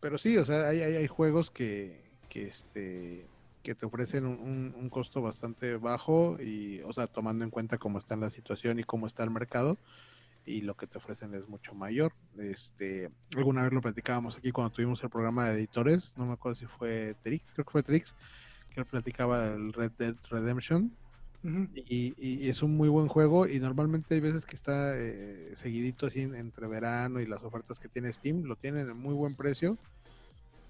Pero, sí, o sea, hay, hay, juegos que, que, este, que te ofrecen un, un, costo bastante bajo y, o sea, tomando en cuenta cómo está la situación y cómo está el mercado y lo que te ofrecen es mucho mayor. Este, alguna vez lo platicábamos aquí cuando tuvimos el programa de editores, no me acuerdo si fue Trix, creo que fue Trix, que platicaba del Red Dead Redemption y, es un muy buen juego y normalmente hay veces que está eh, seguidito así entre verano y las ofertas que tiene Steam, lo tienen en muy buen precio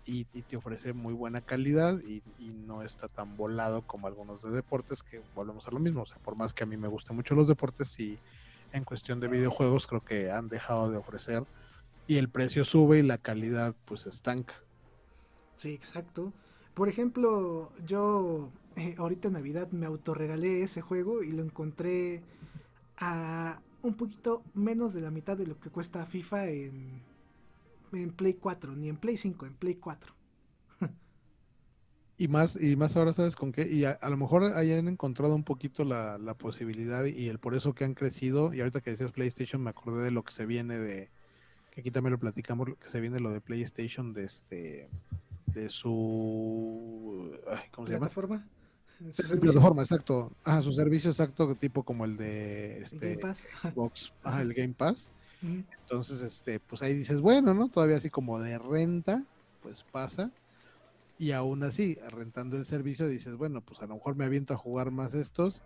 y, te ofrece muy buena calidad y, no está tan volado como algunos de deportes que volvemos a lo mismo. O sea, por más que a mí me gusten mucho los deportes y en cuestión de videojuegos creo que han dejado de ofrecer y el precio sube y la calidad pues estanca. Sí, exacto. Por ejemplo, yo eh, ahorita en Navidad me autorregalé ese juego y lo encontré a un poquito menos de la mitad de lo que cuesta FIFA en, en Play 4, ni en Play 5, en Play 4. y más, y más ahora sabes con qué, y a, lo mejor hayan encontrado un poquito la, posibilidad y el por eso que han crecido, y ahorita que decías PlayStation me acordé de lo que se viene de, que aquí también lo platicamos, que se viene lo de PlayStation de este de su ¿cómo se llama? Su plataforma, exacto. Ah, su servicio exacto, tipo como el de este, Game Pass. Xbox, el Game Pass. Entonces, este, pues ahí dices, bueno, ¿no? Todavía así como de renta, pues pasa. Y aún así, rentando el servicio, dices, bueno, pues a lo mejor me aviento a jugar más estos,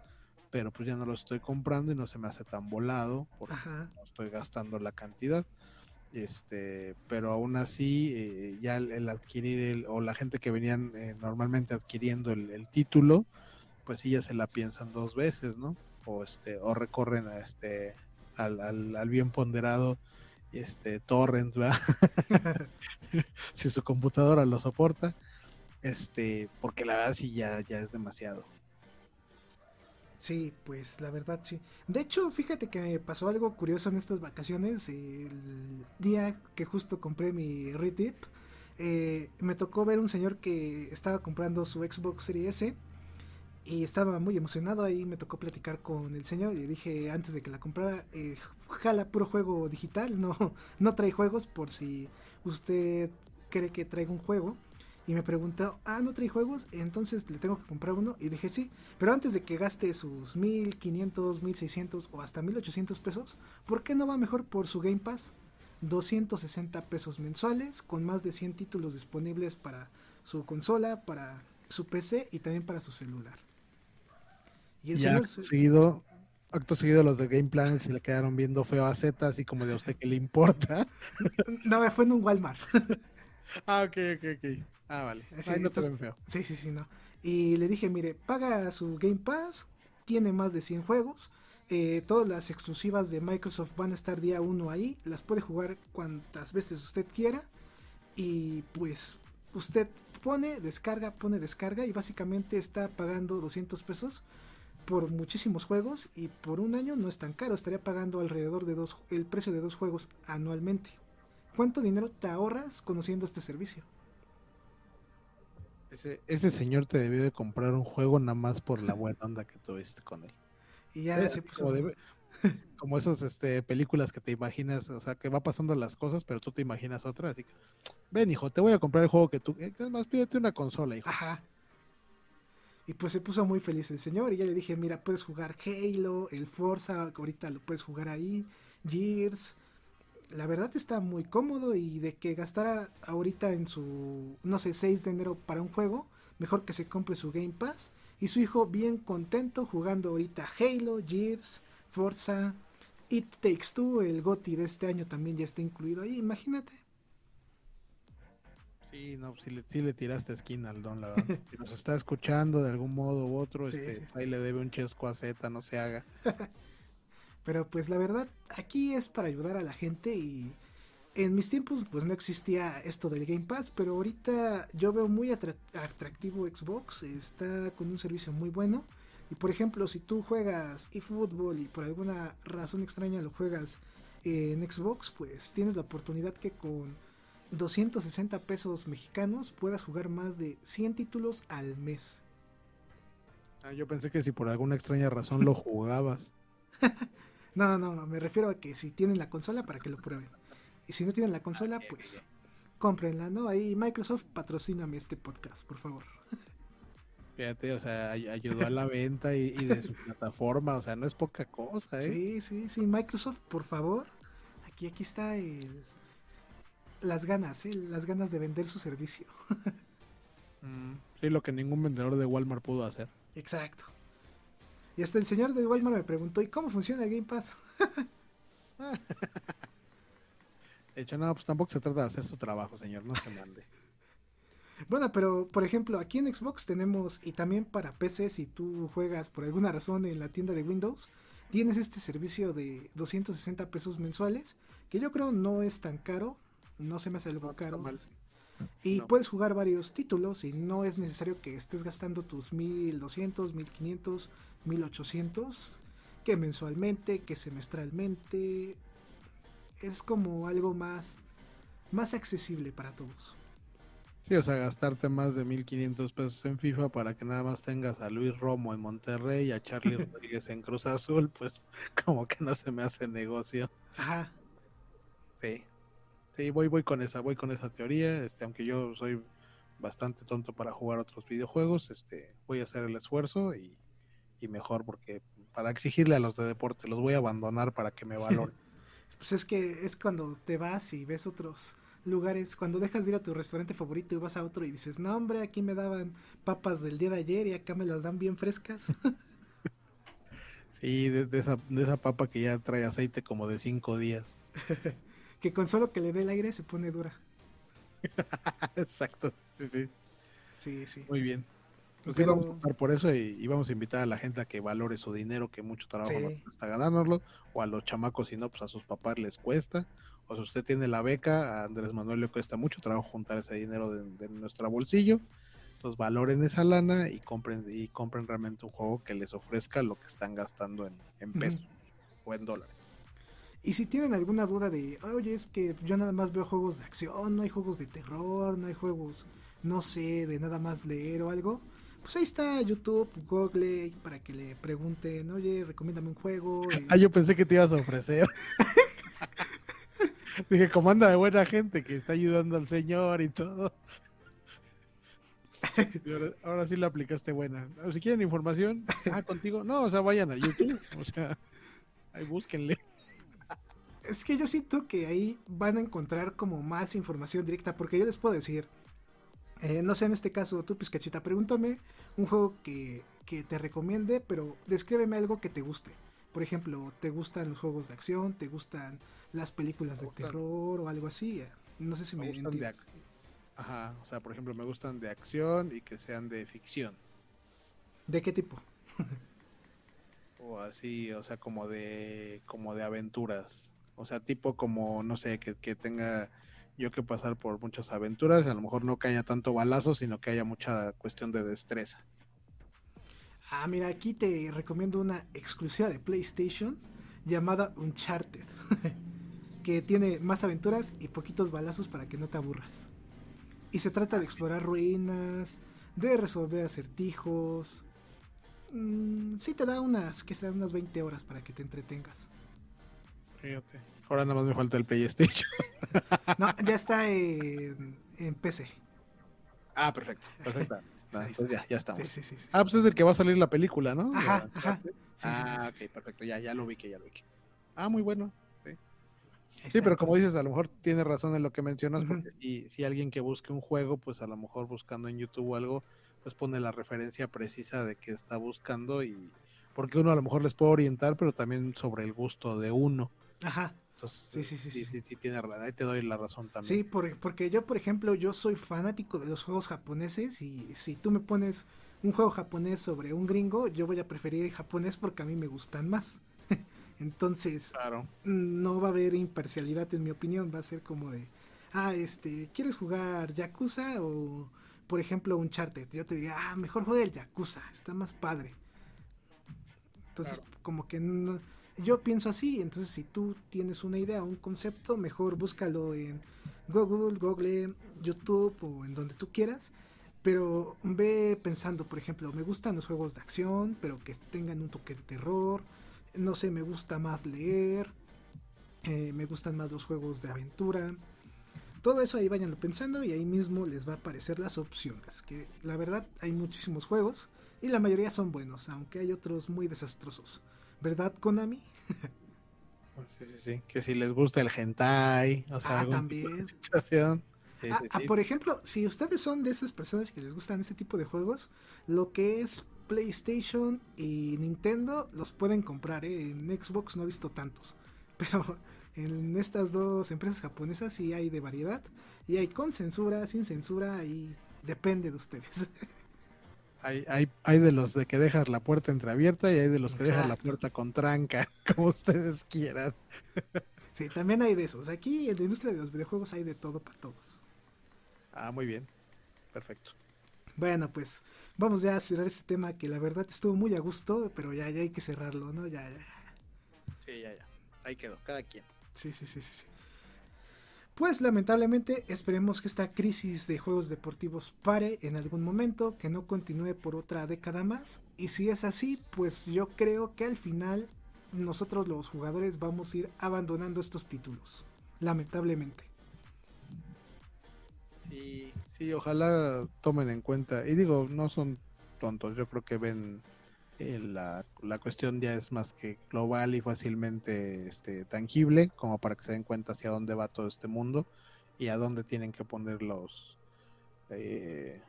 pero pues ya no los estoy comprando y no se me hace tan volado porque no estoy gastando la cantidad este pero aún así eh, ya el, adquirir el, o la gente que venían eh, normalmente adquiriendo el, título pues sí ya se la piensan dos veces no o este o recorren a este al, al, bien ponderado este torrent <laughs> <laughs> si su computadora lo soporta este porque la verdad sí ya ya es demasiado Sí, pues la verdad sí. De hecho, fíjate que me pasó algo curioso en estas vacaciones. El día que justo compré mi Retip, eh, me tocó ver un señor que estaba comprando su Xbox Series S y estaba muy emocionado. Ahí me tocó platicar con el señor y dije antes de que la comprara, eh, jala puro juego digital, no, <laughs> no trae juegos por si usted cree que traiga un juego y me preguntó, ah, ¿no trae juegos? Entonces le tengo que comprar uno. Y dije, sí, pero antes de que gaste sus 1500, 1600 o hasta 1800 pesos, ¿por qué no va mejor por su Game Pass? 260 pesos mensuales, con más de 100 títulos disponibles para su consola, para su PC y también para su celular. Y ya seguido, acto seguido los de Game Plan se le quedaron viendo feo a Z, así como de a usted que le importa. <laughs> no, fue en un Walmart. <laughs> ah, ok, ok, ok. Ah, vale. Sí, sí, sí, no. Y le dije, mire, paga su Game Pass, tiene más de 100 juegos. Eh, todas las exclusivas de Microsoft van a estar día 1 ahí. Las puede jugar cuantas veces usted quiera. Y pues usted pone, descarga, pone, descarga. Y básicamente está pagando 200 pesos por muchísimos juegos. Y por un año no es tan caro. Estaría pagando alrededor de dos, el precio de dos juegos anualmente. ¿Cuánto dinero te ahorras conociendo este servicio? Ese, señor te debió de comprar un juego nada más por la buena onda que tuviste con él. Y ya se puso... <laughs> como, esas este, películas que te imaginas, o sea, que va pasando las cosas, pero tú te imaginas otra, así que, ven hijo, te voy a comprar el juego que tú, es más, pídete una consola, hijo. Ajá. Y pues se puso muy feliz el señor y ya le dije, mira, puedes jugar Halo, el Forza, ahorita lo puedes jugar ahí, Gears, la verdad está muy cómodo y de que gastara ahorita en su, no sé, 6 de enero para un juego, mejor que se compre su Game Pass y su hijo bien contento jugando ahorita Halo, Gears, Forza, It Takes Two, el GOTI de este año también ya está incluido ahí, imagínate. Sí, no, sí le, le tiraste esquina al don, la verdad. <laughs> Si nos está escuchando de algún modo u otro, este, ahí le debe un chesco a Z, no se haga. <laughs> Pero pues la verdad, aquí es para ayudar a la gente y en mis tiempos pues no existía esto del Game Pass, pero ahorita yo veo muy atractivo Xbox, está con un servicio muy bueno. Y por ejemplo, si tú juegas eFootball y por alguna razón extraña lo juegas en Xbox, pues tienes la oportunidad que con 260 pesos mexicanos puedas jugar más de 100 títulos al mes. Ah, yo pensé que si por alguna extraña razón lo <laughs> jugabas. no, no, me refiero a que si tienen la consola para que lo prueben. Y si no tienen la consola, pues cómprenla, ¿no? Ahí Microsoft patrocíname este podcast, por favor. Fíjate, o sea, ayudó a la <laughs> venta y, de su plataforma, o sea, no es poca cosa, ¿eh? Sí, sí, sí, Microsoft, por favor. Aquí, aquí está el, las ganas, ¿eh? las ganas de vender su servicio. Mm, sí, lo que ningún vendedor de Walmart pudo hacer. Exacto. Y hasta el señor de Walmart me preguntó, ¿y cómo funciona el Game Pass? <laughs> de hecho, no, pues tampoco se trata de hacer su trabajo, señor, no se mande. <laughs> Bueno, pero por ejemplo, aquí en Xbox tenemos, y también para PC, si tú juegas por alguna razón en la tienda de Windows, tienes este servicio de 260 pesos mensuales, que yo creo no es tan caro, no se me hace algo caro. Y puedes jugar varios títulos y no es necesario que estés gastando tus 1200, 1500, 1800, que mensualmente, que semestralmente. Es como algo más, más accesible para todos. Sí, o sea, gastarte más de 1500 pesos en FIFA para que nada más tengas a Luis Romo en Monterrey y a Charlie <laughs> Rodríguez en Cruz Azul, pues <laughs> como que no se me hace negocio. Ajá. Sí. Sí, voy, voy con esa, voy con esa teoría, este, aunque yo soy bastante tonto para jugar otros videojuegos, este, voy a hacer el esfuerzo y, y mejor porque para exigirle a los de deporte los voy a abandonar para que me valoren. <laughs> pues es que es cuando te vas y ves otros lugares, cuando dejas de ir a tu restaurante favorito y vas a otro y dices, no hombre, aquí me daban papas del día de ayer y acá me las dan bien frescas. <laughs> sí, de, esa, de esa papa que ya trae aceite como de cinco días. <laughs> que con solo que le dé el aire se pone dura. <laughs> Exacto, sí, sí. Sí, sí. Muy bien. Pues vamos a optar por eso y, vamos a invitar a la gente a que valore su dinero, que mucho trabajo sí. cuesta ganárnoslo, o a los chamacos, si no, pues a sus papás les cuesta, o si usted tiene la beca, a Andrés Manuel le cuesta mucho trabajo juntar ese dinero de, de nuestro bolsillo, entonces valoren esa lana y compren y compren realmente un juego que les ofrezca lo que están gastando en, en pesos o en dólares. Y si tienen alguna duda de, oye, es que yo nada más veo juegos de acción, no hay juegos de terror, no hay juegos, no sé, de nada más leer o algo, pues ahí está YouTube, Google, para que le pregunten, oye, recomiéndame un juego. Ah, yo pensé que te ibas a ofrecer. <laughs> Dije, comanda de buena gente que está ayudando al señor y todo. ahora, ahora, sí la aplicaste buena. Si quieren información, ah, contigo. No, o sea, vayan a YouTube. O sea, ahí búsquenle es que yo siento que ahí van a encontrar como más información directa, porque yo les puedo decir, eh, no sé en este caso, tú Pizcachita, pregúntame un juego que, que, te recomiende, pero descríbeme algo que te guste. Por ejemplo, ¿te gustan los juegos de acción? ¿Te gustan las películas de terror o algo así? No sé si me, me entiendes. Ajá, o sea, por ejemplo, me gustan de acción y que sean de ficción. ¿De qué tipo? o así, o sea, como de como de aventuras. O sea, tipo como, no sé, que, que tenga yo que pasar por muchas aventuras, a lo mejor no que haya tanto balazo, sino que haya mucha cuestión de destreza. Ah, mira, aquí te recomiendo una exclusiva de PlayStation llamada Uncharted, <laughs> que tiene más aventuras y poquitos balazos para que no te aburras. Y se trata de explorar ruinas, de resolver acertijos. Mm, sí te da unas, que serán unas 20 horas para que te entretengas. Fíjate. Ahora nada más me falta el PlayStation. <laughs> no, ya está en, PC. Ah, perfecto. Perfecto. <laughs> pues ya, ya estamos. Sí, sí, sí, ah, pues es el que va a salir la película, ¿no? Ajá, ajá. ah, ok, perfecto. Ya, ya lo vi que ya lo vi. Ah, muy bueno. Sí, pero como dices, a lo mejor tiene razón en lo que mencionas, porque si, si alguien que busque un juego, pues a lo mejor buscando en YouTube o algo, pues pone la referencia precisa de que está buscando y porque uno a lo mejor les puede orientar, pero también sobre el gusto de uno. Ajá. sí, sí, sí, sí, sí, sí, tiene ahí te doy la razón también. Sí, porque yo, por ejemplo, yo soy fanático de los juegos japoneses y si tú me pones un juego japonés sobre un gringo, yo voy a preferir el japonés porque a mí me gustan más. <laughs> Entonces, Claro. no va a haber imparcialidad en mi opinión, va a ser como de, ah, este, ¿quieres jugar Yakuza o, por ejemplo, Uncharted? Yo te diría, ah, mejor juega el Yakuza, está más padre. Entonces, Claro. como que no- yo pienso así, entonces si tú tienes una idea, un concepto, mejor búscalo en Google, Google, YouTube o en donde tú quieras. Pero ve pensando, por ejemplo, me gustan los juegos de acción, pero que tengan un toque de terror. No sé, me gusta más leer. eh, me gustan más los juegos de aventura. Todo eso ahí vayanlo pensando y ahí mismo les va a aparecer las opciones. Que la verdad hay muchísimos juegos y la mayoría son buenos, aunque hay otros muy desastrosos. ¿Verdad, Konami? Pues Sí, sí, sí. Que si les gusta el hentai, o sea, Ah, también. <laughs> situación. Sí, Ah, sí, ah, por ejemplo, si ustedes son de esas personas que les gustan ese tipo de juegos, lo que es PlayStation y Nintendo los pueden comprar. ¿eh? En Xbox no he visto tantos, <laughs> pero en estas dos empresas japonesas sí hay de variedad y hay con censura, sin censura y depende de ustedes. <laughs> Hay, hay, hay de los de que dejas la puerta entreabierta y hay de los que dejas la puerta con tranca, <laughs> como ustedes quieran. sí, también hay de esos. Aquí en la industria de los videojuegos hay de todo para todos. Ah, muy bien. Perfecto. Bueno, pues vamos ya a cerrar este tema que la verdad estuvo muy a gusto, pero ya, ya hay que cerrarlo, ¿no? Ya, ya. Sí, ya, ya. Ahí quedó, cada quien. Sí, sí, sí, sí, sí. Pues lamentablemente esperemos que esta crisis de juegos deportivos pare en algún momento, que no continúe por otra década más. Y si es así, pues yo creo que al final nosotros los jugadores vamos a ir abandonando estos títulos. Lamentablemente. Sí, sí, ojalá tomen en cuenta. Y digo, no son tontos, yo creo que ven eh, la, la cuestión ya es más que global y fácilmente este, tangible, como para que se den cuenta hacia dónde va todo este mundo y a dónde tienen que poner los, eh,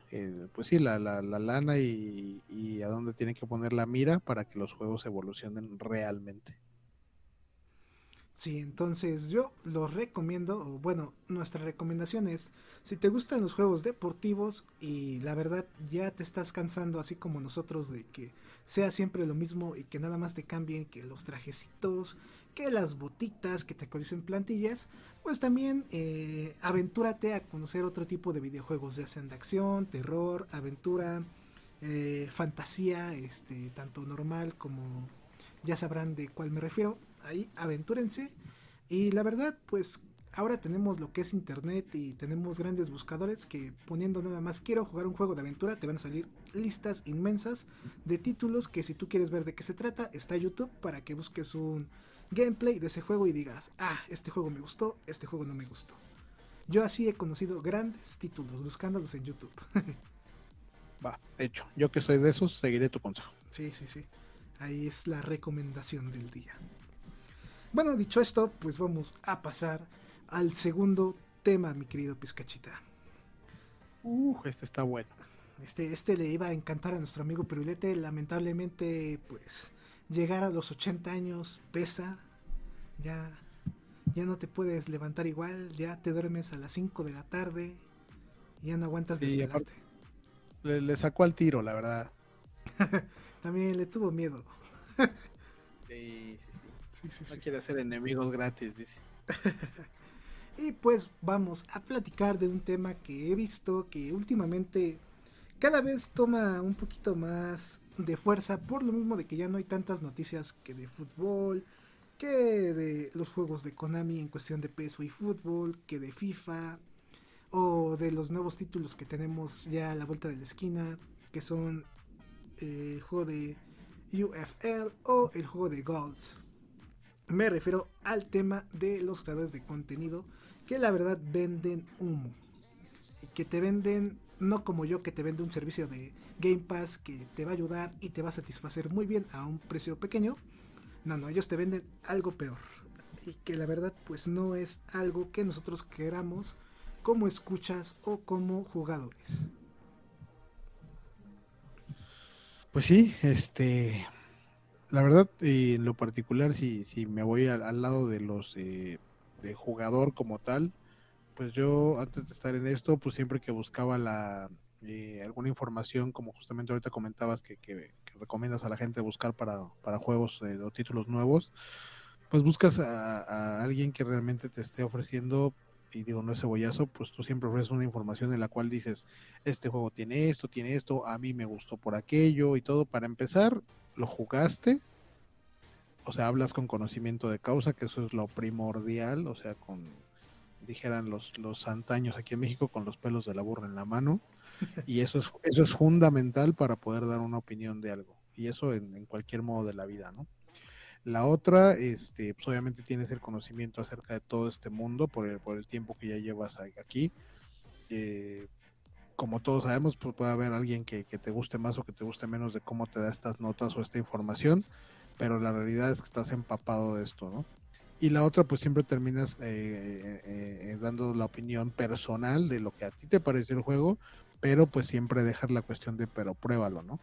pues sí, la, la, la lana y, y a dónde tienen que poner la mira para que los juegos evolucionen realmente. Sí, entonces yo los recomiendo, o bueno, nuestra recomendación es, si te gustan los juegos deportivos y la verdad ya te estás cansando así como nosotros de que sea siempre lo mismo y que nada más te cambien que los trajecitos, que las botitas, que te actualicen plantillas, pues también eh, aventúrate a conocer otro tipo de videojuegos, ya sean de acción, terror, aventura, eh, fantasía, este, tanto normal como ya sabrán de cuál me refiero. Ahí aventúrense. Y la verdad, pues ahora tenemos lo que es internet y tenemos grandes buscadores que poniendo nada más quiero jugar un juego de aventura te van a salir listas inmensas de títulos que si tú quieres ver de qué se trata está YouTube para que busques un gameplay de ese juego y digas, ah, este juego me gustó, este juego no me gustó. Yo así he conocido grandes títulos buscándolos en YouTube. <laughs> Va, hecho, yo que soy de esos, seguiré tu consejo. Sí, sí, sí. Ahí es la recomendación del día. Bueno, dicho esto, pues vamos a pasar al segundo tema, mi querido Pizcachita. Uh, este está bueno. Este, este le iba a encantar a nuestro amigo Pirulete. Lamentablemente, pues, llegar a los 80 años pesa. Ya, ya no te puedes levantar igual. Ya te duermes a las 5 de la tarde. Y ya no aguantas Sí, desvelarte. Le, le sacó al tiro, la verdad. <laughs> También le tuvo miedo. Sí, sí, sí. Sí. No quiere hacer enemigos gratis, dice. <laughs> Y pues vamos a platicar de un tema que he visto que últimamente cada vez toma un poquito más de fuerza por lo mismo de que ya no hay tantas noticias que de fútbol, que de los juegos de Konami en cuestión de peso y fútbol, que de FIFA o de los nuevos títulos que tenemos ya a la vuelta de la esquina, que son eh, el juego de UFL o el juego de Golds. Me refiero al tema de los creadores de contenido que la verdad venden humo. Que te venden, no como yo que te vende un servicio de Game Pass que te va a ayudar y te va a satisfacer muy bien a un precio pequeño. No, no, ellos te venden algo peor. Y que la verdad pues no es algo que nosotros queramos como escuchas o como jugadores. Pues sí, este, la verdad, eh, en lo particular, si, si me voy al, al lado de los eh, de jugador como tal, pues yo antes de estar en esto, pues siempre que buscaba la eh, alguna información, como justamente ahorita comentabas que, que- recomiendas a la gente buscar para, para juegos eh, o títulos nuevos, pues buscas a, alguien que realmente te esté ofreciendo, y digo, no es cebollazo, pues tú siempre ofreces una información en la cual dices, este juego tiene esto, tiene esto, a mí me gustó por aquello y todo. Para empezar, lo jugaste, o sea, hablas con conocimiento de causa, que eso es lo primordial, o sea, con, dijeran los, los antaños aquí en México, con los pelos de la burra en la mano, <laughs> y eso es, eso es fundamental para poder dar una opinión de algo, y eso en, en cualquier modo de la vida, ¿no? La otra, este, pues obviamente tienes el conocimiento acerca de todo este mundo por el, por el tiempo que ya llevas aquí. Eh, como todos sabemos, pues puede haber alguien que, te guste más o que te guste menos de cómo te da estas notas o esta información, pero la realidad es que estás empapado de esto, ¿no? Y la otra, pues siempre terminas eh, eh, dando la opinión personal de lo que a ti te pareció el juego, pero pues siempre dejar la cuestión de, pero pruébalo, ¿no?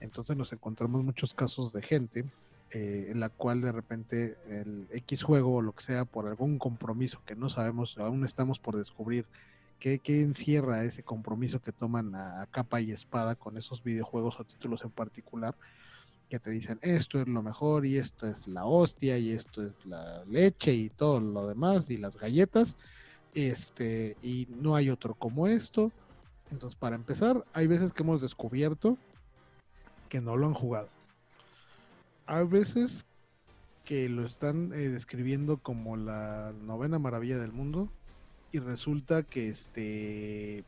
Entonces nos encontramos muchos casos de gente eh, en la cual de repente el X juego o lo que sea, por algún compromiso que no sabemos, aún estamos por descubrir qué, encierra ese compromiso que toman a, capa y espada con esos videojuegos o títulos en particular, que te dicen esto es lo mejor y esto es la hostia y esto es la leche y todo lo demás y las galletas, este, y no hay otro como esto. Entonces, para empezar, hay veces que hemos descubierto que no lo han jugado hay veces que lo están eh, describiendo como la novena maravilla del mundo y resulta que este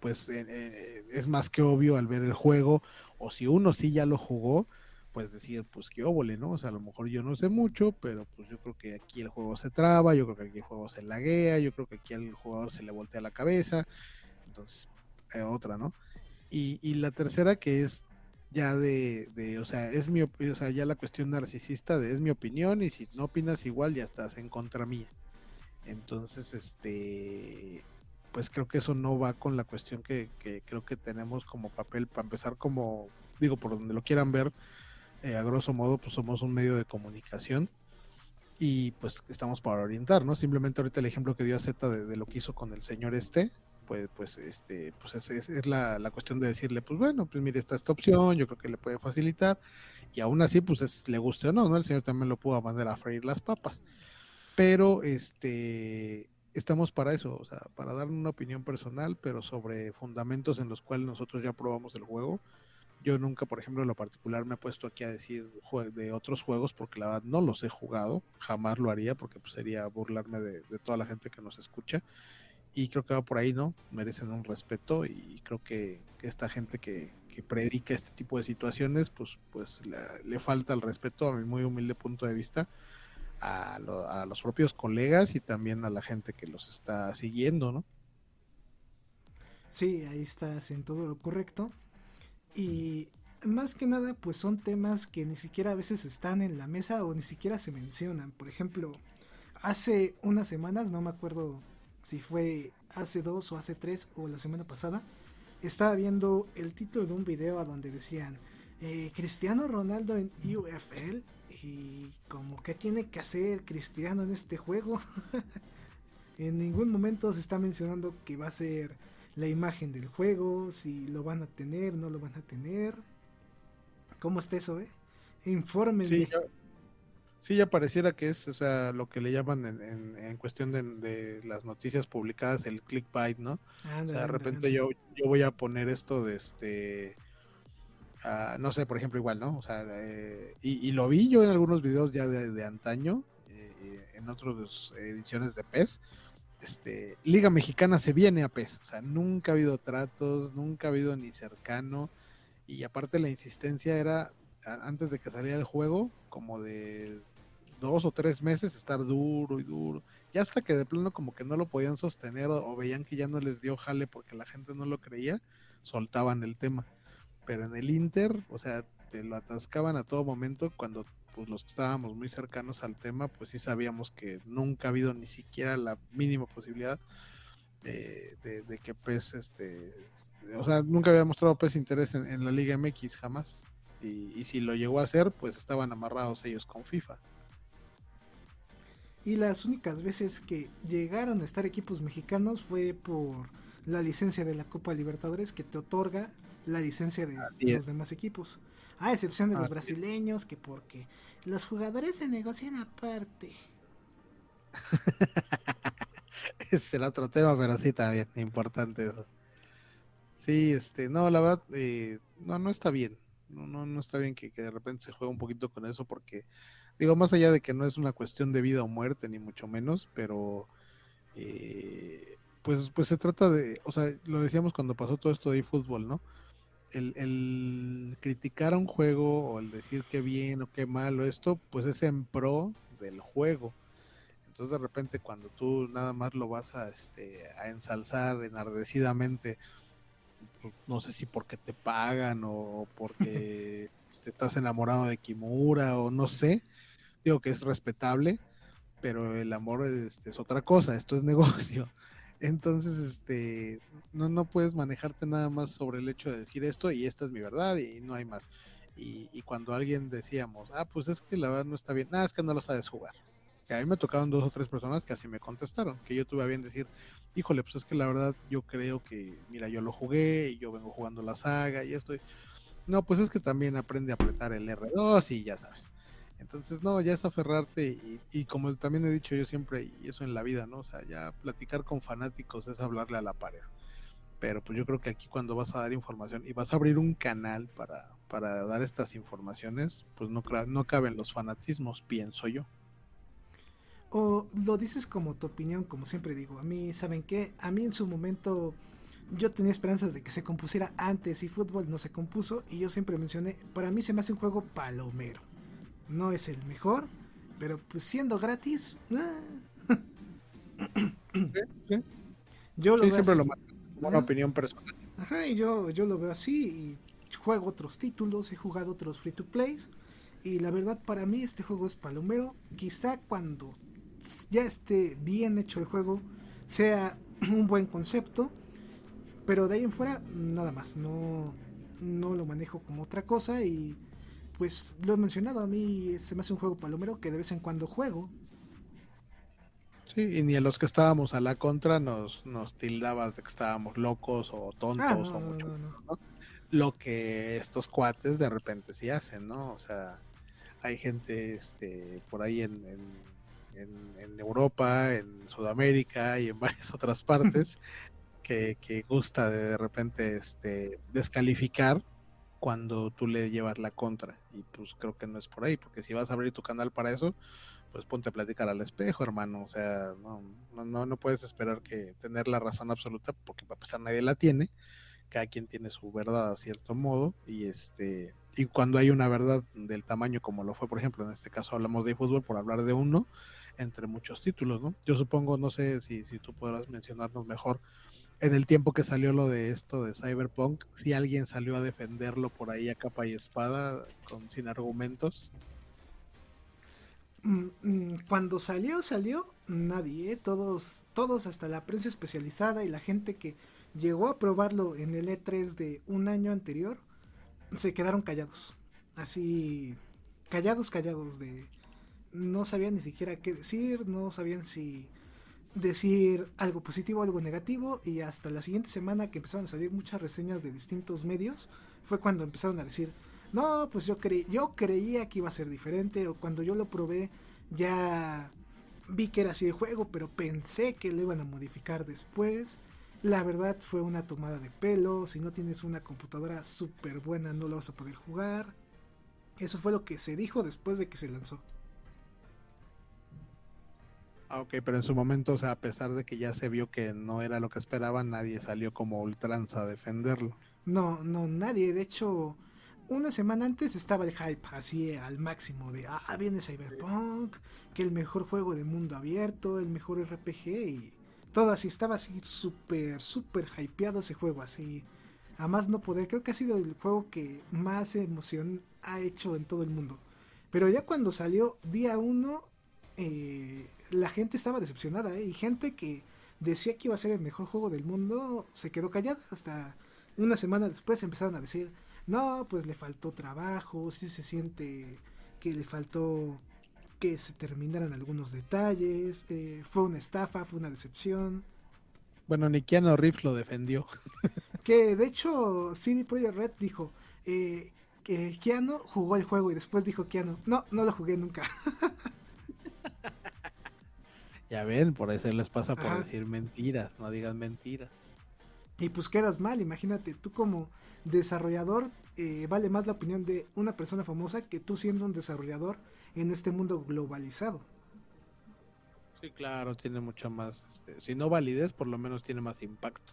pues eh, eh, es más que obvio al ver el juego o si uno sí ya lo jugó pues decir pues qué óvole no o sea a lo mejor yo no sé mucho pero pues yo creo que aquí el juego se traba yo creo que aquí el juego se laguea yo creo que aquí al jugador se le voltea la cabeza entonces otra no y, y la tercera que es ya de, de, o sea, es mi, o sea, ya la cuestión narcisista de es mi opinión y si no opinas igual ya estás en contra mía. Entonces, este, pues creo que eso no va con la cuestión que, que creo que tenemos como papel para empezar como, digo, por donde lo quieran ver, eh, a grosso modo, pues somos un medio de comunicación y pues estamos para orientar, ¿no? Simplemente ahorita el ejemplo que dio Z de, de lo que hizo con el señor este, pues, pues, este, pues es, es, la, la, cuestión de decirle, pues bueno, pues mire, está esta opción, yo creo que le puede facilitar, y aún así, pues es, le guste o no, ¿no? El señor también lo pudo mandar a freír las papas. Pero, este, estamos para eso, o sea, para dar una opinión personal, pero sobre fundamentos en los cuales nosotros ya probamos el juego. Yo nunca, por ejemplo, en lo particular me he puesto aquí a decir de otros juegos porque la verdad no los he jugado, jamás lo haría porque pues, sería burlarme de, toda la gente que nos escucha y creo que va por ahí, ¿no? Merecen un respeto y creo que, esta gente que, predica este tipo de situaciones, pues, pues le, falta el respeto a mi muy humilde punto de vista a, a, los propios colegas y también a la gente que los está siguiendo, ¿no? Sí, ahí estás en todo lo correcto. Y más que nada, pues son temas que ni siquiera a veces están en la mesa o ni siquiera se mencionan. Por ejemplo, hace unas semanas, no me acuerdo si fue hace dos o hace tres o la semana pasada, estaba viendo el título de un video a donde decían eh, Cristiano Ronaldo en UFL y como que tiene que hacer Cristiano en este juego. <laughs> en ningún momento se está mencionando que va a ser la imagen del juego, si lo van a tener, no lo van a tener. ¿Cómo está eso, eh? Infórmenme. Sí, ya pareciera que es, o sea, lo que le llaman en, en, cuestión de, las noticias publicadas el clickbait, ¿no? o sea, de repente yo, yo voy a poner esto de este, uh, no sé, por ejemplo, igual, ¿no? O sea, eh, y, lo vi yo en algunos videos ya de, antaño, eh, en otras ediciones de PES, este, Liga Mexicana se viene a PES, o sea, nunca ha habido tratos, nunca ha habido ni cercano, y aparte la insistencia era antes de que saliera el juego, como de dos o tres meses estar duro y duro. Y hasta que de plano como que no lo podían sostener o, veían que ya no les dio jale porque la gente no lo creía, soltaban el tema. Pero en el Inter, o sea, te lo atascaban a todo momento cuando pues los que estábamos muy cercanos al tema, pues sí sabíamos que nunca ha habido ni siquiera la mínima posibilidad de, que PES, este, o sea, nunca había mostrado PES interés en, la Liga MX jamás. Y, si lo llegó a hacer, pues estaban amarrados ellos con FIFA. Y las únicas veces que llegaron a estar equipos mexicanos fue por la licencia de la Copa Libertadores que te otorga la licencia de los demás equipos. A excepción de los brasileños, que porque los jugadores se negocian aparte. <laughs> Ese era otro tema, pero sí también, importante eso. Sí, este, no, la verdad, eh, no, no está bien. No, no, no está bien que, de repente se juegue un poquito con eso, porque, digo, más allá de que no es una cuestión de vida o muerte, ni mucho menos, pero eh, pues, pues se trata de, o sea, lo decíamos cuando pasó todo esto de fútbol, ¿no? El, el, criticar a un juego o el decir qué bien o qué malo esto, pues es en pro del juego. Entonces de repente cuando tú nada más lo vas a, este, a ensalzar enardecidamente, pues, no sé si porque te pagan o porque <laughs> estás enamorado de Kimura o no sé, digo que es respetable, pero el amor es, es otra cosa, esto es <laughs> negocio. Entonces, este, no, no puedes manejarte nada más sobre el hecho de decir esto y esta es mi verdad y no hay más. Y, y cuando alguien decíamos, ah, pues es que la verdad no está bien, nada, es que no lo sabes jugar. Que a mí me tocaron dos o tres personas que así me contestaron, que yo tuve a bien decir, híjole, pues es que la verdad yo creo que, mira, yo lo jugué y yo vengo jugando la saga y estoy... No, pues es que también aprende a apretar el R2 y ya sabes. Entonces, no, ya es aferrarte y, como también he dicho yo siempre, y eso en la vida, ¿no? O sea, ya platicar con fanáticos es hablarle a la pared. Pero pues yo creo que aquí cuando vas a dar información y vas a abrir un canal para, para dar estas informaciones, pues no, no caben los fanatismos, pienso yo. O lo dices como tu opinión, como siempre digo. A mí, ¿saben qué? A mí en su momento yo tenía esperanzas de que se compusiera antes y fútbol no se compuso y yo siempre mencioné, para mí se me hace un juego palomero no es el mejor, pero pues siendo gratis. Ah. Yo lo veo siempre lo una opinión personal. Ajá, y yo, yo lo veo así y juego otros títulos, he jugado otros free to plays y la verdad para mí este juego es palomero. Quizá cuando ya esté bien hecho el juego sea <clears throat> un buen concepto, pero de ahí en fuera nada más, no, no lo manejo como otra cosa y pues lo he mencionado, a mí se me hace un juego palomero que de vez en cuando juego. Sí, y ni a los que estábamos a la contra nos, nos tildabas de que estábamos locos o tontos ah, o mucho. Lo que estos cuates de repente sí hacen, ¿no? O sea, hay gente este, por ahí en, en, en, Europa, en Sudamérica y en <laughs> varias otras partes <laughs> que, que gusta de, de repente este, descalificar cuando tú le llevas la contra. Y pues creo que no es por ahí, porque si vas a abrir tu canal para eso, pues ponte a platicar al espejo, hermano. O sea, no, no, no puedes esperar que tener la razón absoluta, porque para empezar nadie la tiene. Cada quien tiene su verdad a cierto modo. Y este, y cuando hay una verdad del tamaño como lo fue, por ejemplo, en este caso hablamos de fútbol por hablar de uno, entre muchos títulos, ¿no? Yo supongo, no sé si, si tú podrás mencionarnos mejor en el tiempo que salió lo de esto de Cyberpunk, si alguien salió a defenderlo por ahí a capa y espada, con, sin argumentos. Mm, mm, cuando salió, salió nadie, ¿eh? todos, todos hasta la prensa especializada y la gente que llegó a probarlo en el E3 de un año anterior, se quedaron callados. Así, callados, callados de... No sabían ni siquiera qué decir, no sabían si decir algo positivo, algo negativo y hasta la siguiente semana que empezaron a salir muchas reseñas de distintos medios fue cuando empezaron a decir, no, pues yo, creí, yo creía que iba a ser diferente o cuando yo lo probé ya vi que era así de juego, pero pensé que lo iban a modificar después. La verdad fue una tomada de pelo, si no tienes una computadora súper buena no lo vas a poder jugar. Eso fue lo que se dijo después de que se lanzó. Ah, ok, pero en su momento, o sea, a pesar de que ya se vio que no era lo que esperaban, nadie salió como ultranza a defenderlo. No, no, nadie. De hecho, una semana antes estaba el hype así al máximo de, ah, viene Cyberpunk, que el mejor juego de mundo abierto, el mejor RPG y todo así. Estaba así súper, súper hypeado ese juego, así. A más no poder. Creo que ha sido el juego que más emoción ha hecho en todo el mundo. Pero ya cuando salió día uno, eh, la gente estaba decepcionada, ¿eh? y gente que decía que iba a ser el mejor juego del mundo se quedó callada. Hasta una semana después empezaron a decir, no, pues le faltó trabajo, sí se siente que le faltó que se terminaran algunos detalles, eh, fue una estafa, fue una decepción. Bueno, ni Keanu Reeves lo defendió. <laughs> que de hecho CD Projekt Red dijo, eh, que Keanu jugó el juego y después dijo Keanu, no, no lo jugué nunca. <laughs> ya ven, por eso les pasa por decir mentiras, no digas mentiras. Y pues quedas mal, imagínate, tú como desarrollador eh, vale más la opinión de una persona famosa que tú siendo un desarrollador en este mundo globalizado. Sí, claro, tiene mucha más, este, si no validez, por lo menos tiene más impacto.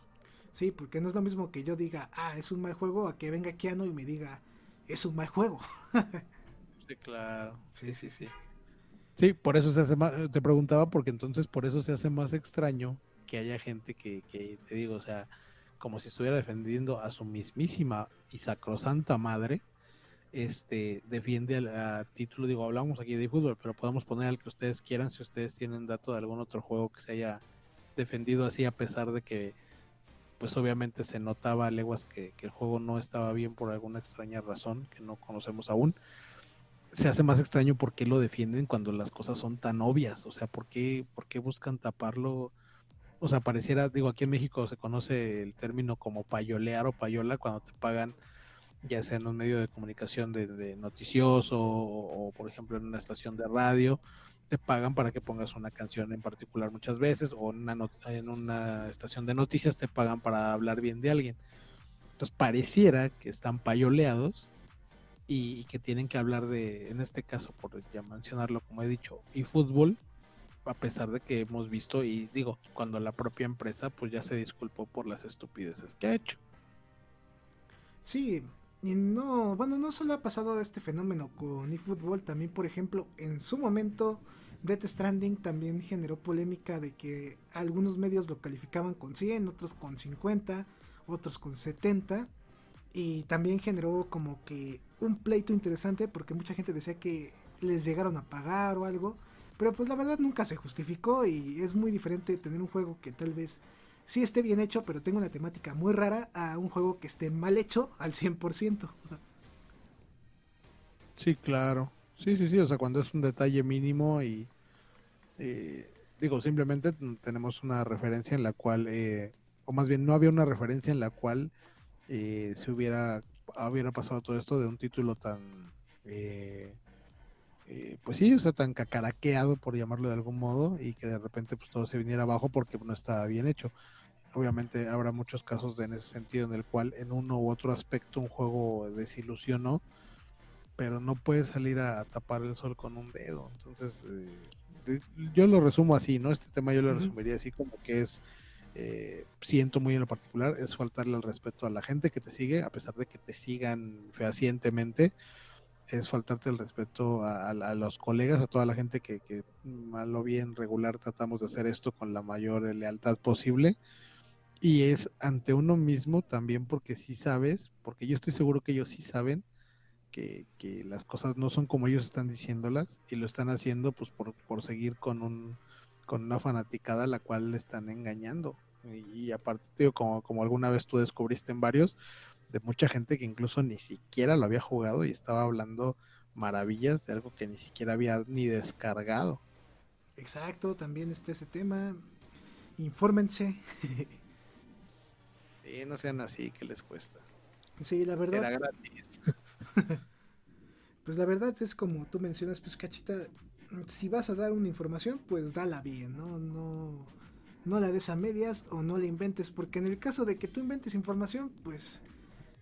Sí, porque no es lo mismo que yo diga, ah, es un mal juego, a que venga Keanu y me diga, es un mal juego. <laughs> sí, claro. Sí, sí, sí. Sí, por eso se hace más, te preguntaba, porque entonces por eso se hace más extraño que haya gente que, que te digo, o sea, como si estuviera defendiendo a su mismísima y sacrosanta madre, este defiende al título, digo, hablamos aquí de fútbol, pero podemos poner al que ustedes quieran si ustedes tienen dato de algún otro juego que se haya defendido así a pesar de que pues obviamente se notaba a leguas que, el juego no estaba bien por alguna extraña razón que no conocemos aún. Se hace más extraño por qué lo defienden cuando las cosas son tan obvias, o sea, ¿por qué, por qué buscan taparlo? O sea, pareciera, digo, aquí en México se conoce el término como payolear o payola cuando te pagan ya sea en un medio de comunicación de, noticioso o, por ejemplo en una estación de radio, te pagan para que pongas una canción en particular muchas veces o en una, en una estación de noticias te pagan para hablar bien de alguien. Entonces pareciera que están payoleados y, que tienen que hablar de, en este caso, por ya mencionarlo como he dicho, y fútbol, a pesar de que hemos visto y digo, cuando la propia empresa pues ya se disculpó por las estupideces que ha hecho. Sí, y no, bueno, no solo ha pasado este fenómeno con eFootball, también por ejemplo, en su momento Death Stranding también generó polémica de que algunos medios lo calificaban con 100, otros con 50, otros con 70 y también generó como que un pleito interesante porque mucha gente decía que les llegaron a pagar o algo, pero pues la verdad nunca se justificó y es muy diferente tener un juego que tal vez sí esté bien hecho, pero tenga una temática muy rara a un juego que esté mal hecho al 100%. Sí, claro. Sí, sí, sí, o sea, cuando es un detalle mínimo y eh, digo, simplemente tenemos una referencia en la cual, eh, o más bien no había una referencia en la cual eh, se hubiera, hubiera pasado todo esto de un título tan, pues sí, o sea, tan cacaraqueado, por llamarlo de algún modo, y que de repente pues todo se viniera abajo porque no estaba bien hecho obviamente habrá muchos casos de, en ese sentido en el cual en uno u otro aspecto un juego desilusionó, pero no puede salir a, tapar el sol con un dedo. Entonces, eh, yo lo resumo así, ¿no? Este tema yo lo resumiría así como que es, eh, siento muy en lo particular, es faltarle el respeto a la gente que te sigue, a pesar de que te sigan fehacientemente, es faltarte el respeto a, los colegas, a toda la gente que, que mal o bien regular tratamos de hacer esto con la mayor lealtad posible. Y es ante uno mismo también porque sí sabes, porque yo estoy seguro que ellos sí saben que, las cosas no son como ellos están diciéndolas y lo están haciendo pues por, por seguir con un con una fanaticada a la cual le están engañando. Y, aparte, digo, como, como alguna vez tú descubriste en varios, de mucha gente que incluso ni siquiera lo había jugado y estaba hablando maravillas de algo que ni siquiera había ni descargado. Exacto, también está ese tema. Infórmense. <laughs> no sean así, que les cuesta. Sí, la verdad. Era gratis. <laughs> pues la verdad es como tú mencionas, pues cachita, si vas a dar una información, pues dala bien, ¿no? No, no la des a medias o no la inventes, porque en el caso de que tú inventes información, pues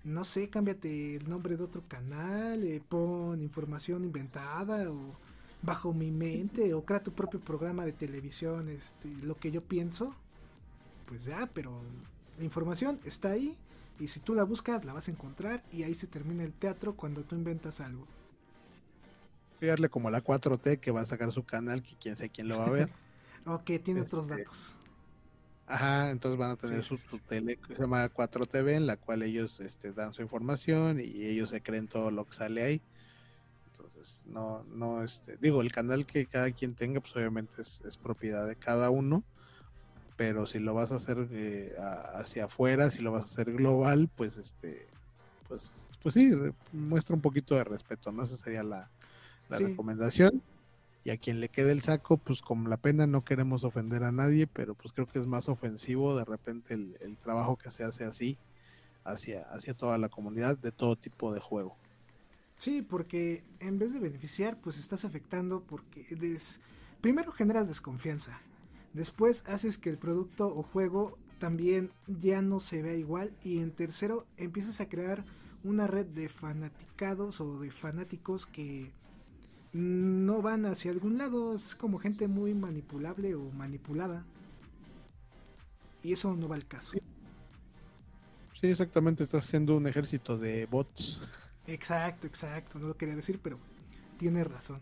no sé, cámbiate el nombre de otro canal, eh, pon información inventada o bajo mi mente o crea tu propio programa de televisión, este, lo que yo pienso, pues ya, pero la información está ahí y si tú la buscas la vas a encontrar y ahí se termina el teatro cuando tú inventas algo. Fíjale como la 4T que va a sacar su canal, que quién sabe quién lo va a ver. <laughs> ok, tiene otros este, datos. Ajá, entonces van a tener su, tele que se llama 4TV en la cual ellos este, dan su información y ellos se creen todo lo que sale ahí. Entonces, no, no, este, digo, el canal que cada quien tenga, pues obviamente es, es propiedad de cada uno pero si lo vas a hacer eh, hacia afuera, si lo vas a hacer global, pues este, pues, pues sí, muestra un poquito de respeto, ¿no? Esa sería la, recomendación. Y a quien le quede el saco, pues con la pena no queremos ofender a nadie, pero pues creo que es más ofensivo de repente el, trabajo que se hace así hacia, hacia toda la comunidad de todo tipo de juego. Sí, porque en vez de beneficiar, pues estás afectando porque des... primero generas desconfianza. Después haces que el producto o juego también ya no se vea igual. Y en tercero, empiezas a crear una red de fanaticados o de fanáticos que no van hacia algún lado. Es como gente muy manipulable o manipulada. Y eso no va al caso. Sí, exactamente. Estás haciendo un ejército de bots. Exacto, exacto. No lo quería decir, pero tiene razón.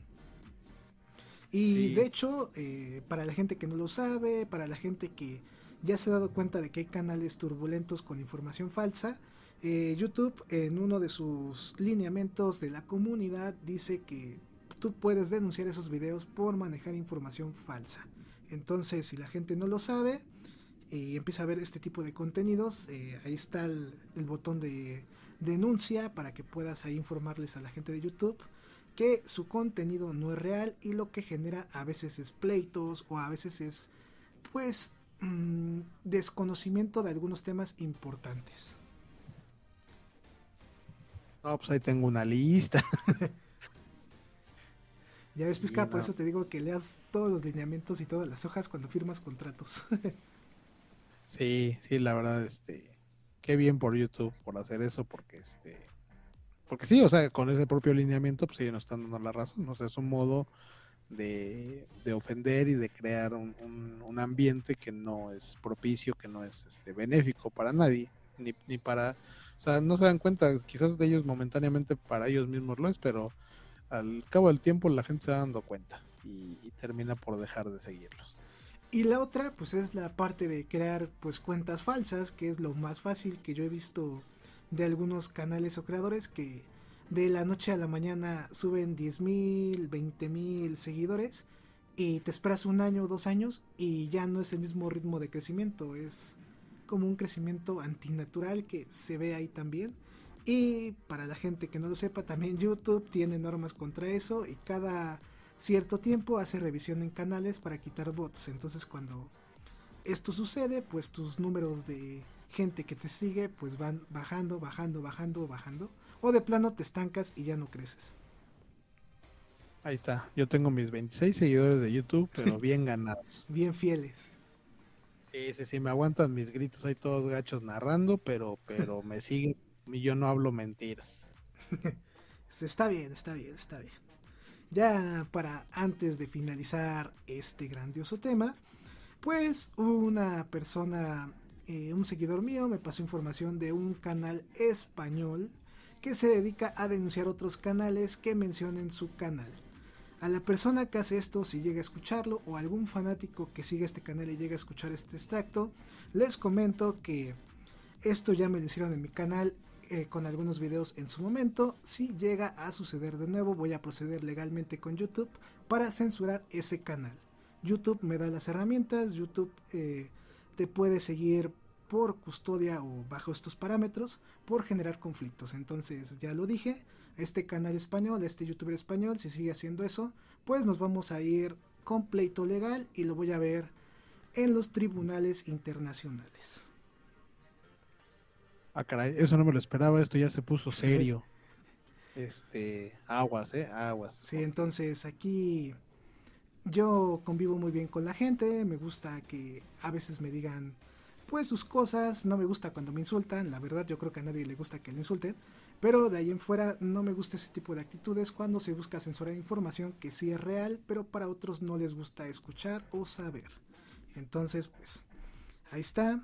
Y de hecho, eh, para la gente que no lo sabe, para la gente que ya se ha dado cuenta de que hay canales turbulentos con información falsa, eh, YouTube en uno de sus lineamientos de la comunidad dice que tú puedes denunciar esos videos por manejar información falsa. Entonces, si la gente no lo sabe y empieza a ver este tipo de contenidos, eh, ahí está el, botón de denuncia para que puedas ahí informarles a la gente de YouTube que su contenido no es real y lo que genera a veces es pleitos o a veces es pues mm, desconocimiento de algunos temas importantes. No, pues ahí tengo una lista. <laughs> Ya ves, Pisca, por eso te digo que leas todos los lineamientos y todas las hojas cuando firmas contratos. <laughs> sí, sí, la verdad, este, qué bien por YouTube por hacer eso, porque este, porque sí, o sea, con ese propio lineamiento, pues ellos nos están dando la razón, o sea, es un modo de, ofender y de crear un, un, ambiente que no es propicio, que no es este, benéfico para nadie, ni, ni para, o sea, no se dan cuenta, quizás de ellos momentáneamente para ellos mismos lo es, pero al cabo del tiempo la gente se va dando cuenta y, termina por dejar de seguirlos. Y la otra, pues es la parte de crear pues cuentas falsas, que es lo más fácil que yo he visto de algunos canales o creadores que de la noche a la mañana suben 10.000, 20.000 seguidores y te esperas un año o dos años y ya no es el mismo ritmo de crecimiento, es como un crecimiento antinatural que se ve ahí también y para la gente que no lo sepa, también YouTube tiene normas contra eso y cada cierto tiempo hace revisión en canales para quitar bots. Entonces cuando esto sucede, pues tus números de gente que te sigue pues van bajando, bajando, bajando, bajando. O de plano te estancas y ya no creces. Ahí está. Yo tengo mis 26 seguidores de YouTube, pero <laughs> bien ganados. bien fieles. Sí, sí, sí, me aguantan mis gritos ahí todos gachos narrando, pero, pero me <laughs> siguen y yo no hablo mentiras. <laughs> está bien, está bien, está bien. Ya para antes de finalizar este grandioso tema, pues una persona, eh, un seguidor mío me pasó información de un canal español que se dedica a denunciar otros canales que mencionen su canal. A la persona que hace esto, si llega a escucharlo, o algún fanático que sigue este canal y llega a escuchar este extracto, les comento que esto ya me lo hicieron en mi canal eh, con algunos videos en su momento. Si llega a suceder de nuevo, voy a proceder legalmente con YouTube para censurar ese canal. YouTube me da las herramientas, YouTube eh, te puede seguir por custodia o bajo estos parámetros por generar conflictos. Entonces, ya lo dije, este canal español, este youtuber español, si sigue haciendo eso, pues nos vamos a ir con pleito legal y lo voy a ver en los tribunales internacionales. Ah, caray, eso no me lo esperaba, esto ya se puso serio. Este, aguas, eh, aguas. Sí, entonces aquí yo convivo muy bien con la gente, me gusta que a veces me digan pues sus cosas, no me gusta cuando me insultan, la verdad yo creo que a nadie le gusta que le insulten, pero de ahí en fuera no me gusta ese tipo de actitudes cuando se busca censurar información que sí es real, pero para otros no les gusta escuchar o saber. Entonces, pues ahí está.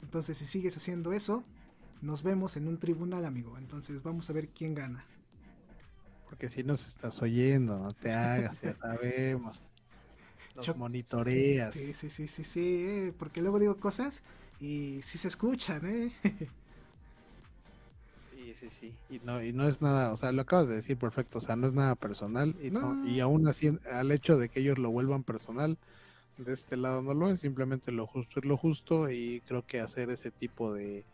Entonces, si sigues haciendo eso, nos vemos en un tribunal, amigo. Entonces vamos a ver quién gana. Porque si nos estás oyendo, no te hagas, ya sabemos. Nos monitoreas. Sí, sí, sí, sí, sí, eh, porque luego digo cosas y sí se escuchan, ¿eh? sí, sí, sí. Y no, y no es nada, o sea, lo acabas de decir perfecto, o sea, no es nada personal. Y, no. y aún así, al hecho de que ellos lo vuelvan personal, de este lado no lo es, simplemente lo justo es lo justo y creo que hacer ese tipo de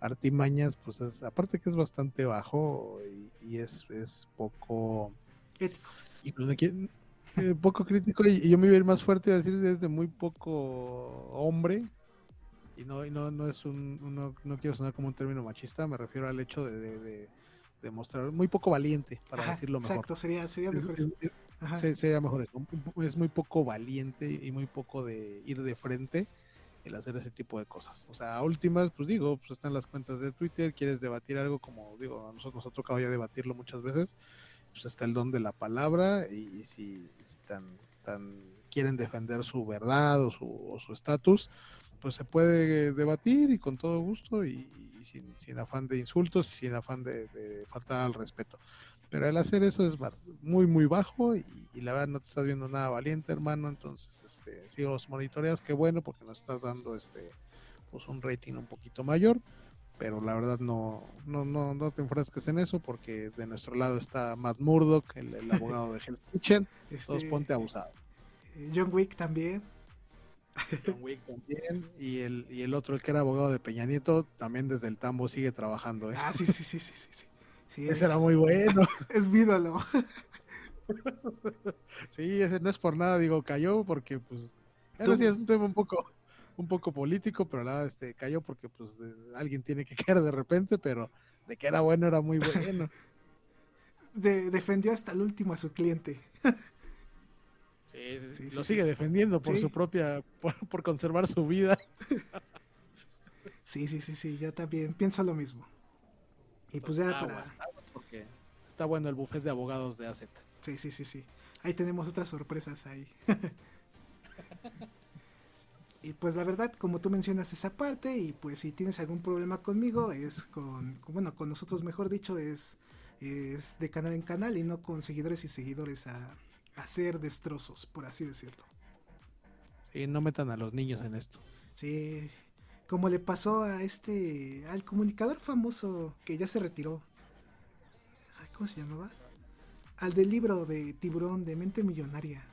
artimañas, pues es, aparte que es bastante bajo y, es, es poco ético. Eh, poco crítico y, yo me iba a ir más fuerte a decir desde muy poco hombre y no, y no, no es un, no, quiero sonar como un término machista, me refiero al hecho de, demostrar, muy poco valiente, para Ajá, decirlo mejor. Exacto, sería, sería mejor eso. sería eso. Es muy poco valiente y muy poco de ir de frente el hacer ese tipo de cosas. O sea, a últimas, pues digo, pues están las cuentas de Twitter, quieres debatir algo como digo, a nosotros nos ha tocado ya debatirlo muchas veces, pues está el don de la palabra y, si, si tan, tan quieren defender su verdad o su estatus, pues se puede debatir y con todo gusto y, sin, sin afán de insultos sin afán de, de faltar al respeto. Pero el hacer eso es muy, muy bajo y, y la verdad no te estás viendo nada valiente, hermano. Entonces, este, si los monitoreas, qué bueno, porque nos estás dando este pues un rating un poquito mayor. Pero la verdad no, no, no, no te enfrasques en eso, porque de nuestro lado está Matt Murdock, el, el <laughs> abogado de Hell's Kitchen. Este, ponte abusado. eh, John Wick también. John Wick también. Y el, y el otro, el que era abogado de Peña Nieto, también desde el tambo sigue trabajando. ¿eh? Ah, sí, sí, sí, sí, sí. sí. Sí, es, Ese era muy bueno. <laughs> es mi ídolo. <laughs> Sí, ese no es por nada, digo, cayó porque pues Tú- ahora sí es un tema un poco un poco político, pero la este cayó porque pues de- alguien tiene que <laughs> caer de repente, pero de que era bueno era muy bueno. De- defendió hasta el último a su cliente. Sí, sí, Sí, lo sí. sigue defendiendo por Sí. su propia por, por conservar su vida. Sí, sí, sí, sí, yo también pienso lo mismo. Y pues ya Aguas, para... aguas, porque está bueno el buffet de abogados de AZ. Sí, sí, sí, sí. Ahí tenemos otras sorpresas ahí. <laughs> y pues la verdad, como tú mencionas esa parte, y pues si tienes algún problema conmigo, es con, con- bueno, con nosotros mejor dicho, es, es de canal en canal y no con seguidores y seguidores a, a hacer destrozos, por así decirlo. Sí, no metan a los niños en esto. Sí, como le pasó a este, al comunicador famoso que ya se retiró. Ay, ¿Cómo se llamaba? Al del libro de Tiburón de Mente Millonaria.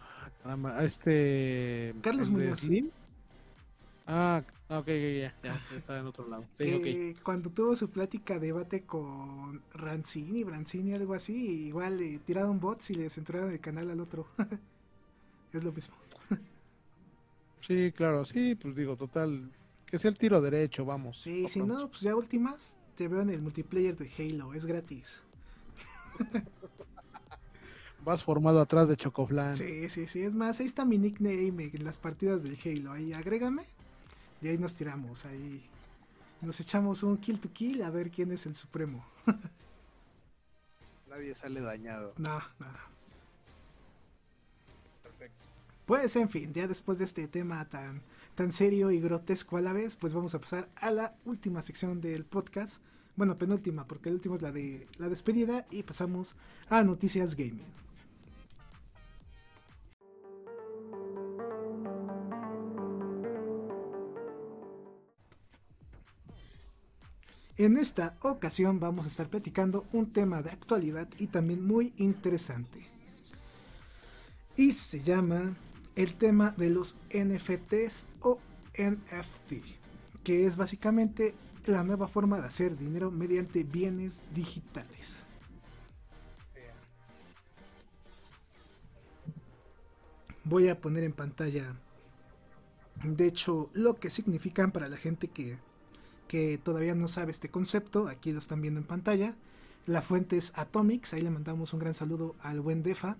Ah, caramba, a este Carlos Muñoz. Slim. Ah, ok, ya, ya, ya, está en otro lado. Sí, que cuando tuvo su plática debate con Rancini, Brancini, algo así, igual le tiraron bots y le censuraron el canal al otro. <laughs> es lo mismo. Sí, claro, sí, pues digo, total, que sea el tiro derecho, vamos. Sí, si pronto. no, pues ya últimas te veo en el multiplayer de Halo, es gratis. Vas formado atrás de Chocoflan. Sí, sí, sí, es más, ahí está mi nickname en las partidas del Halo, ahí agrégame y ahí nos tiramos, ahí nos echamos un kill to kill a ver quién es el supremo. <laughs> Nadie sale dañado. No, nada. Pues en fin, ya después de este tema tan, tan serio y grotesco a la vez, pues vamos a pasar a la última sección del podcast. Bueno, penúltima, porque el último es la de la despedida y pasamos a noticias gaming. En esta ocasión vamos a estar platicando un tema de actualidad y también muy interesante. Y se llama el tema de los NFTs o NFT, que es básicamente la nueva forma de hacer dinero mediante bienes digitales. Voy a poner en pantalla, de hecho, lo que significan para la gente que, que todavía no sabe este concepto. Aquí lo están viendo en pantalla. La fuente es Atomics, ahí le mandamos un gran saludo al buen Defa.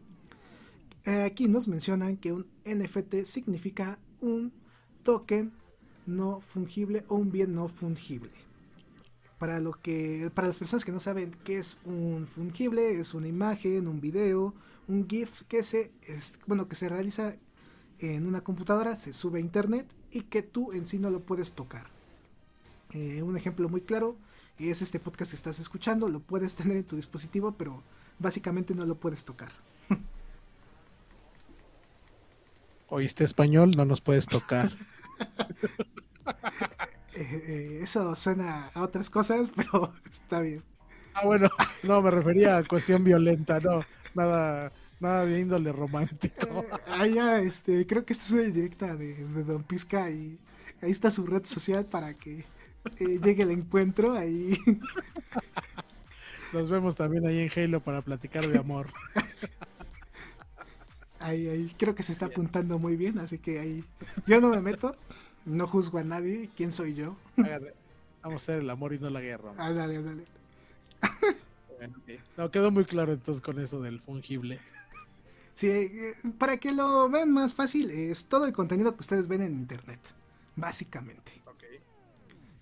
Eh, aquí nos mencionan que un NFT significa un token no fungible o un bien no fungible. Para lo que para las personas que no saben qué es un fungible, es una imagen, un video, un GIF que se bueno, que se realiza en una computadora, se sube a internet y que tú en sí no lo puedes tocar. Eh, un ejemplo muy claro es este podcast que estás escuchando, lo puedes tener en tu dispositivo, pero básicamente no lo puedes tocar. <laughs> Oíste español, no nos puedes tocar. <laughs> Eh, eh, eso suena a otras cosas, <laughs> pero está bien. ah, bueno, no, me refería a cuestión violenta, no, nada, nada de índole romántico. Eh, ah, ya, este, creo que esta es una directa de, de Don Pizca y ahí está su red social para que eh, llegue el encuentro ahí. <laughs> Nos vemos también ahí en Halo para platicar de amor. Ahí, ahí creo que se está apuntando muy bien, así que ahí yo no me meto, no juzgo a nadie, quién soy yo. Vamos a hacer el amor y no la guerra. Ah, dale, dale. No, quedó muy claro entonces con eso del fungible. Sí, eh, para que lo vean más fácil, es todo el contenido que ustedes ven en internet, básicamente. Ok.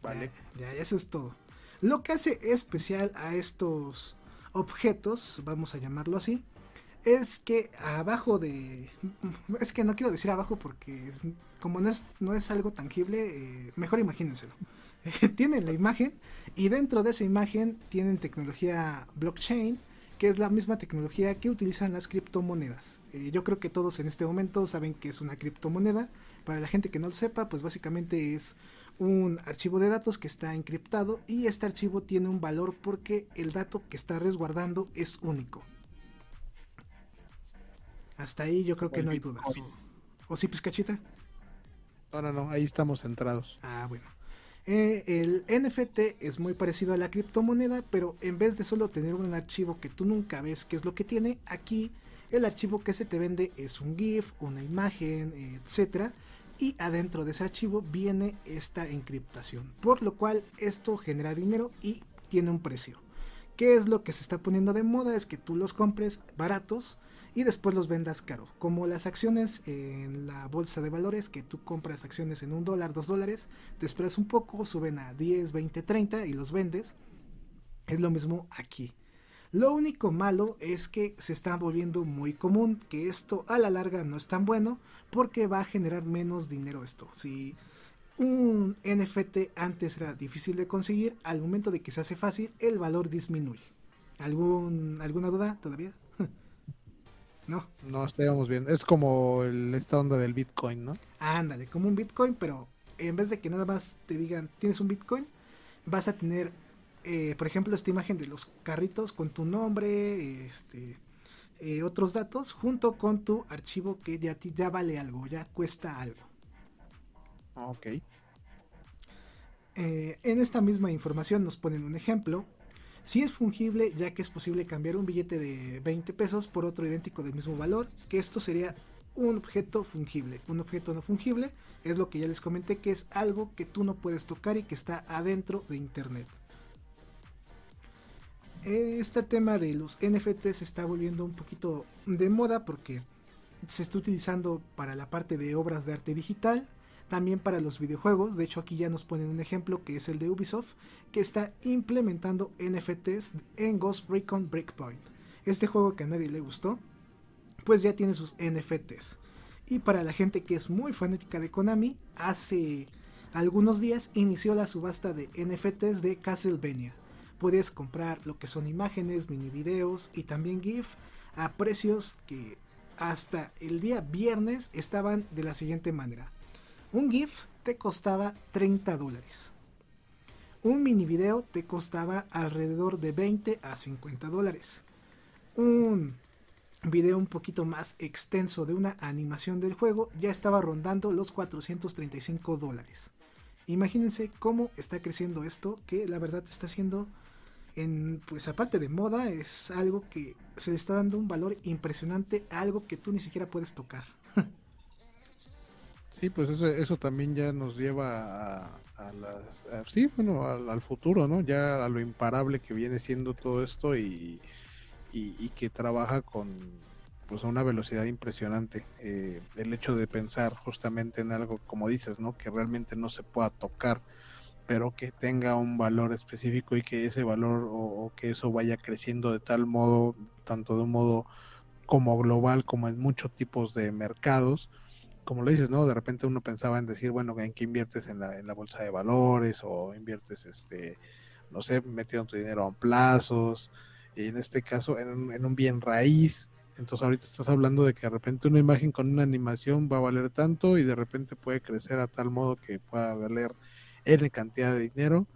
Vale. Ya, ya, eso es todo. Lo que hace especial a estos objetos, vamos a llamarlo así, es que abajo de... Es que no quiero decir abajo porque como no es, no es algo tangible, eh, mejor imagínenselo. <laughs> tienen la imagen y dentro de esa imagen tienen tecnología blockchain, que es la misma tecnología que utilizan las criptomonedas. Eh, yo creo que todos en este momento saben que es una criptomoneda. Para la gente que no lo sepa, pues básicamente es un archivo de datos que está encriptado y este archivo tiene un valor porque el dato que está resguardando es único. Hasta ahí yo creo que no hay dudas. ¿O, ¿O sí, Pizcachita? No, no, no, ahí estamos centrados. Ah, bueno. Eh, el NFT es muy parecido a la criptomoneda, pero en vez de solo tener un archivo que tú nunca ves qué es lo que tiene, aquí el archivo que se te vende es un GIF, una imagen, etcétera, y adentro de ese archivo viene esta encriptación, por lo cual esto genera dinero y tiene un precio. ¿Qué es lo que se está poniendo de moda? Es que tú los compres baratos y después los vendas caro. Como las acciones en la bolsa de valores, que tú compras acciones en un dólar, dos dólares, te esperas un poco, suben a 10, 20, 30 y los vendes. Es lo mismo aquí. Lo único malo es que se está volviendo muy común, que esto a la larga no es tan bueno porque va a generar menos dinero esto. Si un NFT antes era difícil de conseguir, al momento de que se hace fácil, el valor disminuye. ¿Algún, ¿Alguna duda todavía? No. No, estábamos bien. Es como esta onda del Bitcoin, ¿no? Ándale, como un Bitcoin, pero en vez de que nada más te digan, tienes un Bitcoin, vas a tener, eh, por ejemplo, esta imagen de los carritos con tu nombre, este, eh, otros datos, junto con tu archivo que ya, ya vale algo, ya cuesta algo. Ok. Eh, en esta misma información nos ponen un ejemplo si es fungible, ya que es posible cambiar un billete de 20 pesos por otro idéntico del mismo valor, que esto sería un objeto fungible. Un objeto no fungible es lo que ya les comenté, que es algo que tú no puedes tocar y que está adentro de Internet. Este tema de los NFTs se está volviendo un poquito de moda porque se está utilizando para la parte de obras de arte digital, también para los videojuegos. De hecho, aquí ya nos ponen un ejemplo que es el de Ubisoft, que está implementando NFTs en Ghost Recon Breakpoint. Este juego que a nadie le gustó, pues ya tiene sus NFTs. Y para la gente que es muy fanática de Konami, hace algunos días inició la subasta de NFTs de Castlevania. Puedes comprar lo que son imágenes, mini videos y también GIF a precios que hasta el día viernes estaban de la siguiente manera. Un GIF te costaba 30 dólares. Un mini video te costaba alrededor de 20 a 50 dólares. Un video un poquito más extenso de una animación del juego ya estaba rondando los 435 dólares. Imagínense cómo está creciendo esto, que la verdad está haciendo en, pues aparte de moda, es algo que se le está dando un valor impresionante algo que tú ni siquiera puedes tocar. Sí, pues eso, eso también ya nos lleva a, las, sí, bueno, al, futuro, ¿no? Ya a lo imparable que viene siendo todo esto y, y, que trabaja con pues a una velocidad impresionante. Eh, el hecho de pensar justamente en algo, como dices, ¿no? Que realmente no se pueda tocar, pero que tenga un valor específico y que ese valor o, o que eso vaya creciendo de tal modo, tanto de un modo como global como en muchos tipos de mercados, como lo dices, ¿no? De repente uno pensaba en decir, bueno, ¿en qué inviertes en la, en la bolsa de valores? O inviertes, este, no sé, metiendo tu dinero a plazos, y en este caso en un, en un bien raíz. Entonces ahorita estás hablando de que de repente una imagen con una animación va a valer tanto y de repente puede crecer a tal modo que pueda valer N cantidad de dinero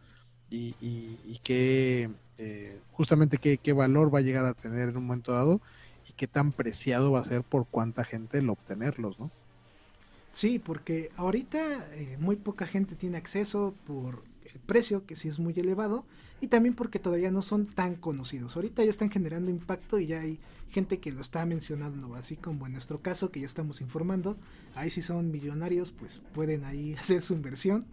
y, y, y que eh, justamente qué, qué valor va a llegar a tener en un momento dado y qué tan preciado va a ser por cuánta gente el obtenerlos, ¿no? Sí, porque ahorita eh, muy poca gente tiene acceso por el precio, que sí es muy elevado, y también porque todavía no son tan conocidos. Ahorita ya están generando impacto y ya hay gente que lo está mencionando, así como en nuestro caso que ya estamos informando. Ahí si son millonarios, pues pueden ahí <laughs> hacer su inversión.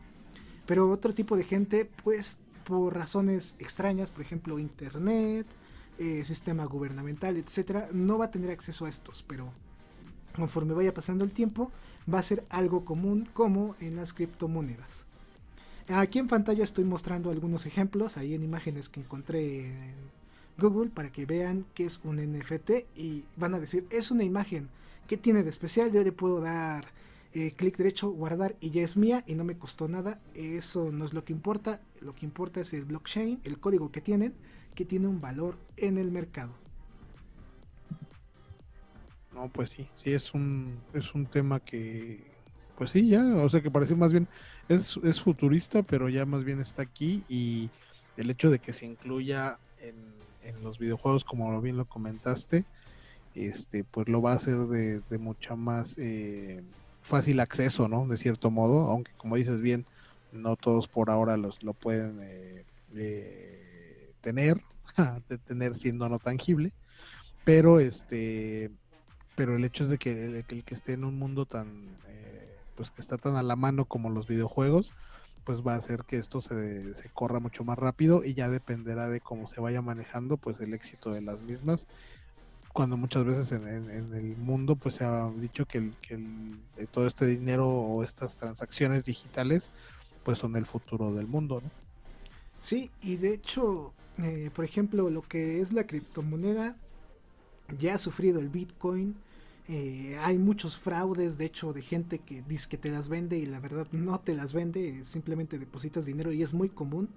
Pero otro tipo de gente, pues por razones extrañas, por ejemplo, internet, eh, sistema gubernamental, etcétera, no va a tener acceso a estos, pero conforme vaya pasando el tiempo, va a ser algo común como en las criptomonedas. Aquí en pantalla estoy mostrando algunos ejemplos, ahí en imágenes que encontré en Google para que vean qué es un NFT y van a decir, es una imagen, ¿qué tiene de especial? Yo le puedo dar eh, clic derecho, guardar y ya es mía y no me costó nada. Eso no es lo que importa. Lo que importa es el blockchain, el código que tienen, que tiene un valor en el mercado. No, pues sí, sí es un, es un tema que, pues sí, ya, o sea que parece más bien, es, es futurista, pero ya más bien está aquí y el hecho de que se incluya en, en los videojuegos, como bien lo comentaste, este, pues lo va a hacer de, de más eh, fácil acceso, ¿no? De cierto modo, aunque como dices bien, no todos por ahora los, lo pueden eh, eh, tener, <laughs> de tener siendo no tangible, pero este, pero el hecho es de que el, que esté en un mundo tan, eh, pues que está tan a la mano como los videojuegos, pues va a hacer que esto se, se, corra mucho más rápido y ya dependerá de cómo se vaya manejando pues el éxito de las mismas cuando muchas veces en, el mundo pues se ha dicho que, el, que el, todo este dinero o estas transacciones digitales pues son el futuro del mundo, ¿no? Sí, y de hecho, eh, por ejemplo, lo que es la criptomoneda ya ha sufrido el Bitcoin. Eh, hay muchos fraudes, de hecho, de gente que dice que te las vende y la verdad no te las vende, simplemente depositas dinero y es muy común.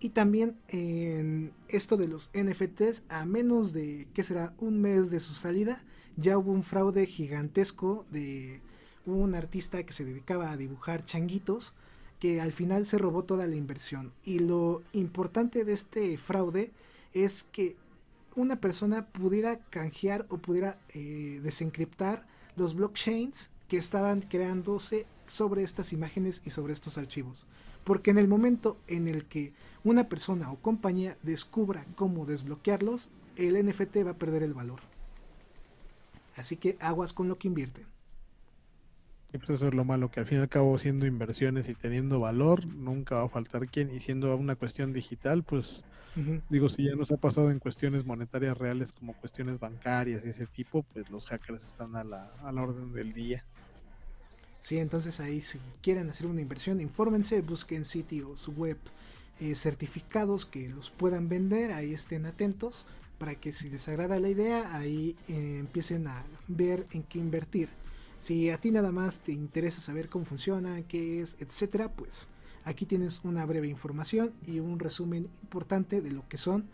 Y también en esto de los NFTs, a menos de, ¿qué será? Un mes de su salida, ya hubo un fraude gigantesco de un artista que se dedicaba a dibujar changuitos, que al final se robó toda la inversión. Y lo importante de este fraude es que una persona pudiera canjear o pudiera eh, desencriptar los blockchains que estaban creándose sobre estas imágenes y sobre estos archivos. Porque en el momento en el que una persona o compañía descubra cómo desbloquearlos, el NFT va a perder el valor. Así que aguas con lo que invierten. Pues eso es lo malo, que al fin y al cabo siendo inversiones y teniendo valor, nunca va a faltar quien, y siendo una cuestión digital, pues digo, si ya nos ha pasado en cuestiones monetarias reales como cuestiones bancarias y ese tipo, pues los hackers están a la, a la orden del día. Sí, entonces ahí si quieren hacer una inversión, infórmense, busquen sitios web eh, certificados que los puedan vender, ahí estén atentos para que si les agrada la idea, ahí eh, empiecen a ver en qué invertir. Si a ti nada más te interesa saber cómo funciona, qué es, etcétera, pues aquí tienes una breve información y un resumen importante de lo que son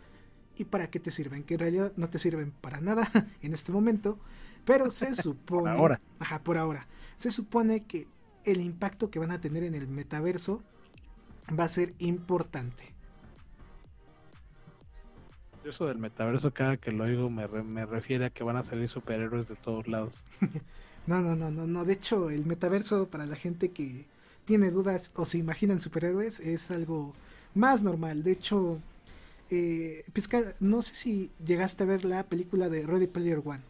y para qué te sirven, que en realidad no te sirven para nada <laughs> en este momento, pero se <laughs> supone, ahora. Ajá, por ahora, se supone que el impacto que van a tener en el metaverso va a ser importante. Eso del metaverso, cada que lo oigo, me, me refiere a que van a salir superhéroes de todos lados. <laughs> no, no, no, no, no. De hecho, el metaverso, para la gente que tiene dudas o se imaginan superhéroes, es algo más normal. De hecho, eh, no sé si llegaste a ver la película de Ready Player One.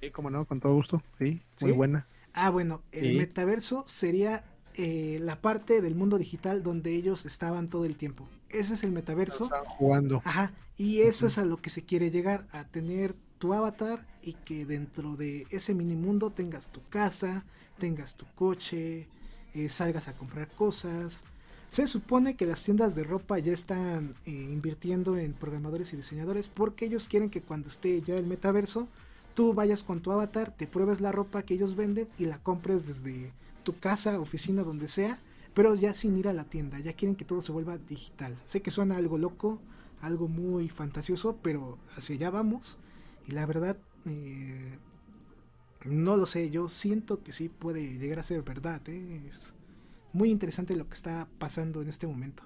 Sí, como no, con todo gusto. Sí, muy buena. Ah, bueno, el metaverso sería eh, la parte del mundo digital donde ellos estaban todo el tiempo. Ese es el metaverso. Están jugando. Ajá. Y eso es a lo que se quiere llegar, a tener tu avatar y que dentro de ese mini mundo tengas tu casa, tengas tu coche, eh, salgas a comprar cosas. Se supone que las tiendas de ropa ya están eh, invirtiendo en programadores y diseñadores porque ellos quieren que cuando esté ya el metaverso, tú vayas con tu avatar, te pruebes la ropa que ellos venden y la compres desde tu casa, oficina, donde sea, pero ya sin ir a la tienda, ya quieren que todo se vuelva digital. Sé que suena algo loco, algo muy fantasioso, pero hacia allá vamos. Y la verdad, eh, no lo sé, yo siento que sí puede llegar a ser verdad. ¿eh? Es muy interesante lo que está pasando en este momento.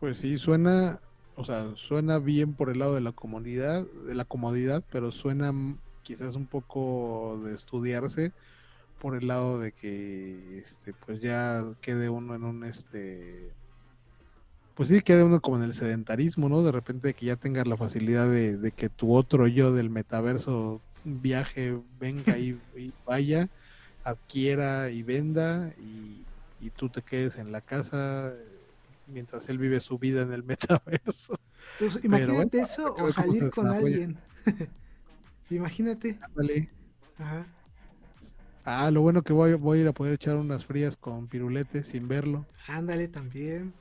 Pues sí, suena, o sea, suena bien por el lado de la comunidad, de la comodidad, pero suena quizás un poco de estudiarse por el lado de que este pues ya quede uno en un este pues sí quede uno como en el sedentarismo no de repente que ya tengas la facilidad de, que tu otro yo del metaverso viaje venga y, vaya adquiera y venda y, y tú te quedes en la casa mientras él vive su vida en el <laughs> metaverso. Pues imagínate eso o salir con alguien. <laughs> imagínate. Ajá. Ah, lo bueno que voy, voy a ir a poder echar unas frías con piruletes sin verlo. Ándale también.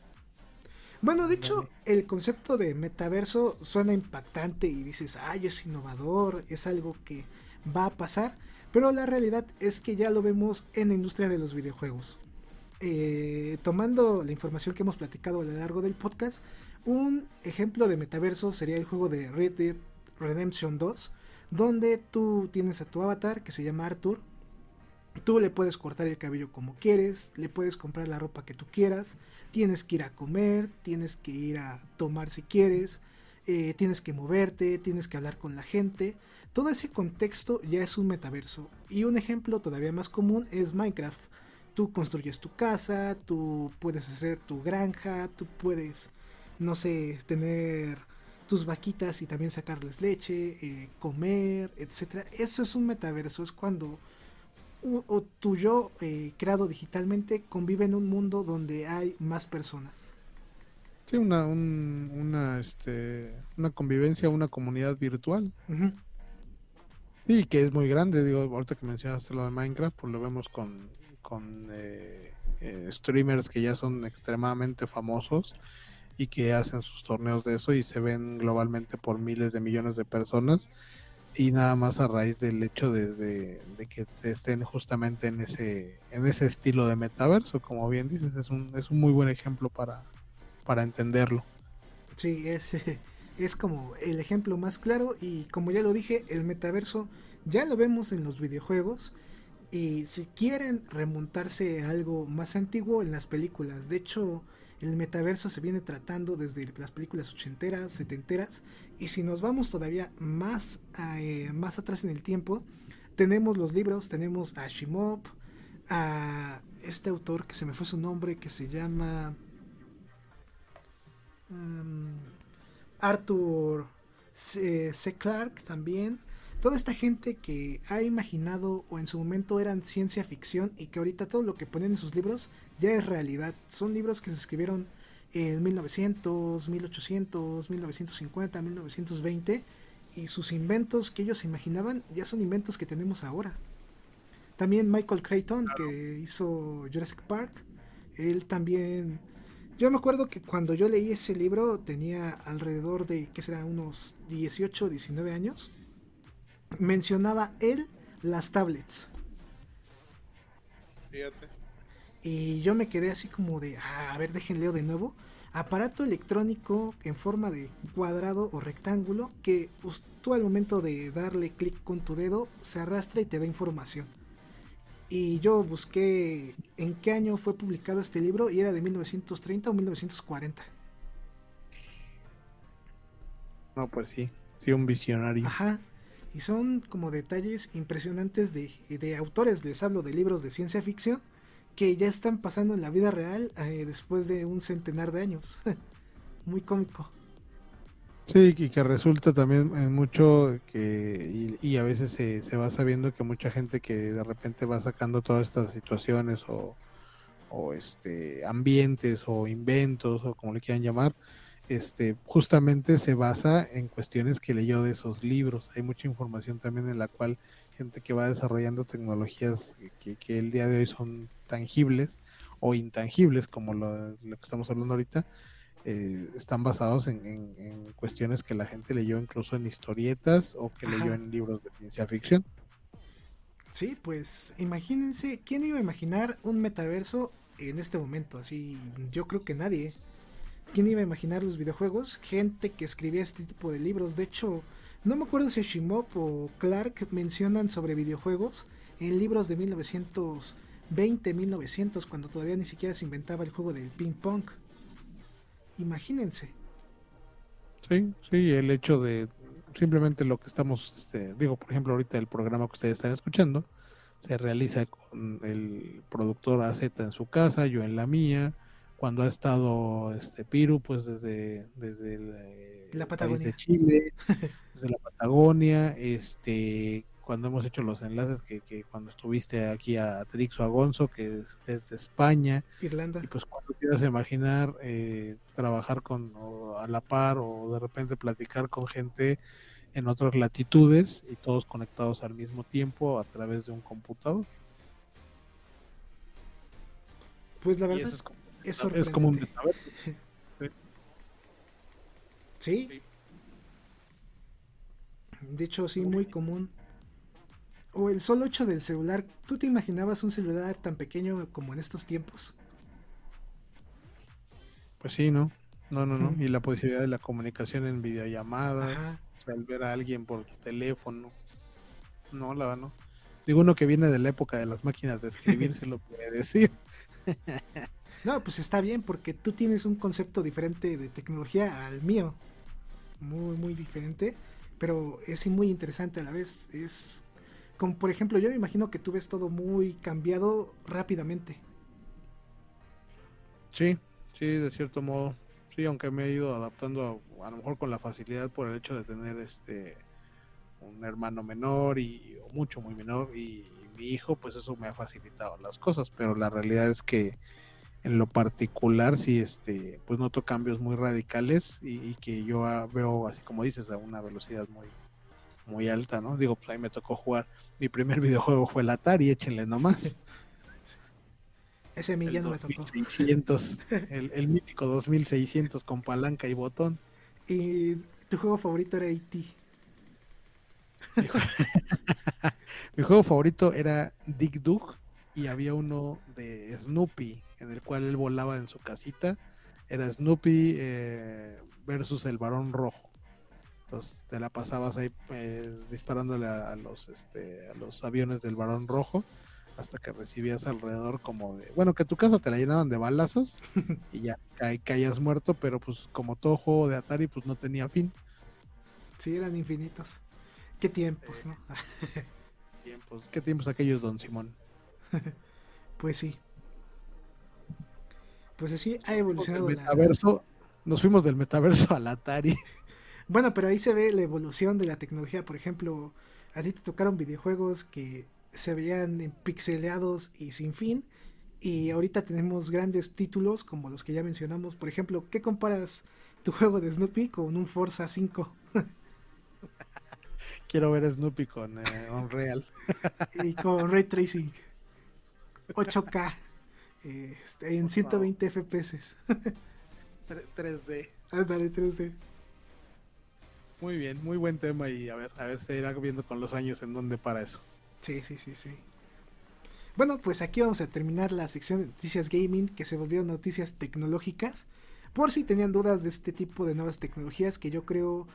Bueno, de hecho, el concepto de metaverso suena impactante y dices, ay, es innovador, es algo que va a pasar, pero la realidad es que ya lo vemos en la industria de los videojuegos. Eh, tomando la información que hemos platicado a lo largo del podcast, un ejemplo de metaverso sería el juego de Red Dead Redemption 2, donde tú tienes a tu avatar que se llama Arthur. Tú le puedes cortar el cabello como quieres, le puedes comprar la ropa que tú quieras, tienes que ir a comer, tienes que ir a tomar si quieres, eh, tienes que moverte, tienes que hablar con la gente. Todo ese contexto ya es un metaverso. Y un ejemplo todavía más común es Minecraft. Tú construyes tu casa, tú puedes hacer tu granja, tú puedes, no sé, tener tus vaquitas y también sacarles leche, eh, comer, etc. Eso es un metaverso, es cuando o tu yo eh, creado digitalmente convive en un mundo donde hay más personas. Sí, una, una, este, una convivencia, una comunidad virtual. Sí, que es muy grande. Digo, ahorita que mencionaste lo de Minecraft, pues lo vemos con, con eh, eh, streamers que ya son extremadamente famosos y que hacen sus torneos de eso y se ven globalmente por miles de millones de personas y nada más a raíz del hecho de, que estén justamente en ese en ese estilo de metaverso como bien dices es un, es un muy buen ejemplo para, para entenderlo. Sí es, <laughs> es como el ejemplo más claro y como ya lo dije el metaverso ya lo vemos en los videojuegos y si quieren remontarse a algo más antiguo en las películas. De hecho el metaverso se viene tratando desde las películas ochenteras, setenteras, y si nos vamos todavía más, eh, más atrás en el tiempo, tenemos los libros, tenemos a Shimov, a este autor que se me fue su nombre, que se llama um, Arthur C. Clarke también. Toda esta gente que ha imaginado o en su momento eran ciencia ficción y que ahorita todo lo que ponen en sus libros ya es realidad. Son libros que se escribieron en 1900, 1800, 1950, 1920 y sus inventos que ellos imaginaban ya son inventos que tenemos ahora. También Michael Crichton que hizo Jurassic Park, él también yo me acuerdo que cuando yo leí ese libro tenía alrededor de que será unos 18, 19 años. Mencionaba él las tablets. Fíjate. Y yo me quedé así como de, ah, a ver, déjenleo de nuevo. Aparato electrónico en forma de cuadrado o rectángulo que tú al momento de darle clic con tu dedo se arrastra y te da información. Y yo busqué en qué año fue publicado este libro y era de 1930 o 1940. No, pues sí, sí, un visionario. Ajá. Y son como detalles impresionantes de, de autores, les hablo de libros de ciencia ficción que ya están pasando en la vida real eh, después de un centenar de años. <laughs> Muy cómico. Sí, y que resulta también en mucho que, y, a veces se, se, va sabiendo que mucha gente que de repente va sacando todas estas situaciones o, o este ambientes o inventos o como le quieran llamar, este justamente se basa en cuestiones que leyó de esos libros. Hay mucha información también en la cual gente que va desarrollando tecnologías que, que el día de hoy son tangibles o intangibles, como lo, que estamos hablando ahorita, eh, están basados en, cuestiones que la gente leyó incluso en historietas o que leyó en libros de ciencia ficción. Sí, pues imagínense, ¿quién iba a imaginar un metaverso en este momento? Así, yo creo que nadie. ¿Quién iba a imaginar los videojuegos? Gente que escribía este tipo de libros. De hecho, no me acuerdo si Shimop o Clark mencionan sobre videojuegos en libros de 1900 20, 1900, cuando todavía ni siquiera se inventaba el juego del ping pong. Imagínense. Sí, sí, el hecho de simplemente lo que estamos, este, digo, por ejemplo, ahorita el programa que ustedes están escuchando se realiza con el productor AZ en su casa, yo en la mía, cuando ha estado este Piru, pues desde, desde la Patagonia. de Chile, <laughs> desde la Patagonia, este cuando hemos hecho los enlaces, que, que cuando estuviste aquí a Trix o a Gonzo, que es de España. Irlanda. Y pues cuando quieras imaginar eh, trabajar con a la par o de repente platicar con gente en otras latitudes y todos conectados al mismo tiempo a través de un computador. Pues la verdad es como, es, como un <laughs> ¿Sí? De hecho, sí, muy común. O el solo hecho del celular. ¿Tú te imaginabas un celular tan pequeño como en estos tiempos? Pues sí, ¿no? No, no, no. Y la posibilidad de la comunicación en videollamadas, al ver a alguien por tu teléfono. No, la verdad, no. Digo, uno que viene de la época de las máquinas de escribir <laughs> se lo puede decir. <laughs> no, pues está bien porque tú tienes un concepto diferente de tecnología al mío. Muy, muy diferente. Pero es muy interesante a la vez. Es como por ejemplo, yo me imagino que tú ves todo muy cambiado rápidamente. Sí, sí, de cierto modo. Sí, aunque me he ido adaptando a, lo mejor con la facilidad por el hecho de tener este un hermano menor y mucho muy menor y, mi hijo, pues eso me ha facilitado las cosas, pero la realidad es que en lo particular sí este pues noto cambios muy radicales y, y que yo veo así como dices a una velocidad muy muy alta, ¿no? Digo, pues ahí me tocó jugar. Mi primer <laughs> videojuego fue el Atari, échenle nomás. <laughs> Ese ya no me tocó. el, el mítico 2600 con palanca y botón. Y tu juego favorito era E.T. <laughs> Mi, juego favorito era Dick Duck y había uno de Snoopy en el cual él volaba en su casita. Era Snoopy eh, versus el varón rojo. Entonces te la pasabas ahí eh, disparándole a, los este, a los aviones del varón rojo hasta que recibías alrededor como de, bueno, que tu casa te la llenaban de balazos <laughs> y ya caías muerto, pero pues como todo juego de Atari pues no tenía fin. Sí, eran infinitos. Qué tiempos, ¿no? <laughs> tiempos, qué tiempos aquellos, don Simón. pues sí. Pues así ha evolucionado. metaverso, nos fuimos del metaverso al Atari. <laughs> Bueno, pero ahí se ve la evolución de la tecnología. Por ejemplo, a ti te tocaron videojuegos que se veían pixeleados y sin fin. Y ahorita tenemos grandes títulos como los que ya mencionamos. Por ejemplo, ¿qué comparas tu juego de Snoopy con un Forza 5? <laughs> Quiero ver Snoopy con eh, Unreal. <laughs> y con Ray Tracing. 8K. Este, en 120 FPS. 3D. Ándale, 3D. Muy bien, muy buen tema y a ver, a ver, se irá viendo con los años en dónde para eso. Sí, sí, sí, sí. Bueno, pues aquí vamos a terminar la sección de noticias gaming que se volvió noticias tecnológicas. Por si tenían dudas de este tipo de nuevas tecnologías que yo creo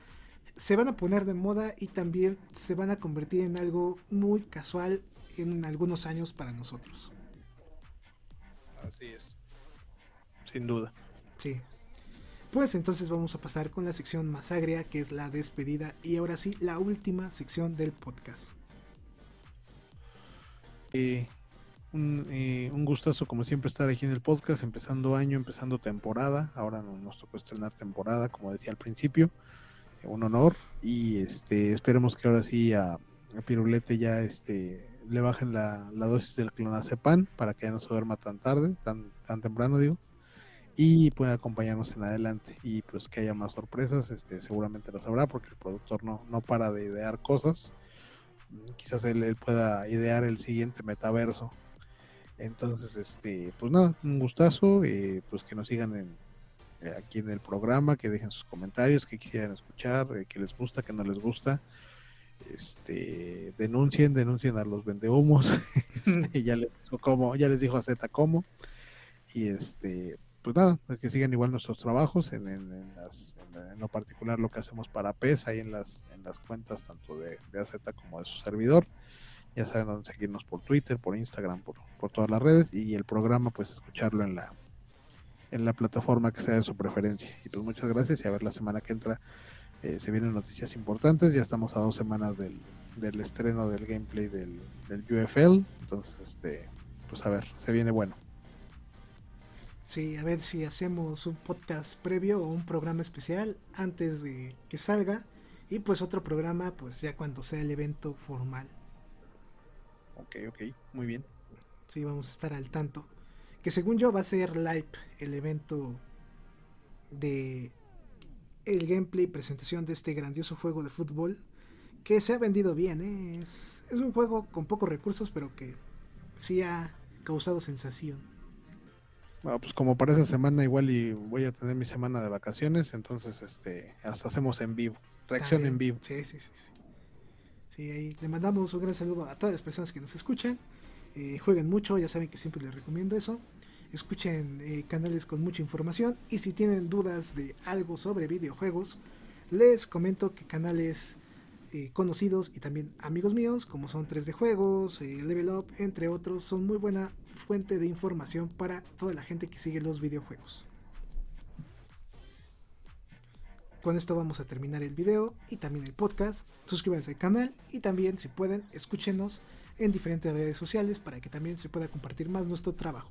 se van a poner de moda y también se van a convertir en algo muy casual en algunos años para nosotros. Así es. Sin duda. Sí. Pues entonces vamos a pasar con la sección más agria, que es la despedida, y ahora sí, la última sección del podcast. Eh, un, eh, un, gustazo, como siempre, estar aquí en el podcast, empezando año, empezando temporada. Ahora nos tocó estrenar temporada, como decía al principio. un honor, y este esperemos que ahora sí a, Pirulete ya este le bajen la, la dosis del clonazepam para que ya no se duerma tan tarde, tan, tan temprano, digo y puede acompañarnos en adelante. Y pues que haya más sorpresas este seguramente las habrá porque el productor no, no para de idear cosas. Quizás él, pueda idear el siguiente metaverso. Entonces este pues nada un gustazo eh, pues que nos sigan en, eh, aquí en el programa que dejen sus comentarios que quisieran escuchar eh, que les gusta que no les gusta este denuncien denuncien a los vendehumos <laughs> este, ya les dijo cómo ya les dijo a Z cómo y este pues nada, pues que sigan igual nuestros trabajos, en, en, lo particular lo que hacemos para PES, ahí en las, en las cuentas tanto de, de AZ como de su servidor. Ya saben dónde seguirnos por Twitter, por Instagram, por, por todas las redes y el programa pues escucharlo en la en la plataforma que sea de su preferencia. Y pues muchas gracias y a ver la semana que entra eh, se vienen noticias importantes. Ya estamos a dos semanas del, del estreno del gameplay del, del UFL. Entonces, este, pues a ver, se viene bueno. Sí, a ver si hacemos un podcast previo o un programa especial antes de que salga. Y pues otro programa, pues ya cuando sea el evento formal. Ok, ok, muy bien. Sí, vamos a estar al tanto. Que según yo va a ser live el evento de el gameplay presentación de este grandioso juego de fútbol que se ha vendido bien. ¿eh? Es, es un juego con pocos recursos, pero que sí ha causado sensación. Bueno, pues como para esa semana igual y voy a tener mi semana de vacaciones, entonces este hasta hacemos en vivo, reacción en vivo. Sí, sí, sí, sí. Sí, ahí le mandamos un gran saludo a todas las personas que nos escuchan. Eh, jueguen mucho, ya saben que siempre les recomiendo eso. Escuchen eh, canales con mucha información y si tienen dudas de algo sobre videojuegos, les comento que canales eh, conocidos y también amigos míos, como son 3D Juegos, eh, Level Up, entre otros, son muy buena fuente de información para toda la gente que sigue los videojuegos. Con esto vamos a terminar el video y también el podcast. Suscríbanse al canal y también, si pueden, escúchenos en diferentes redes sociales para que también se pueda compartir más nuestro trabajo.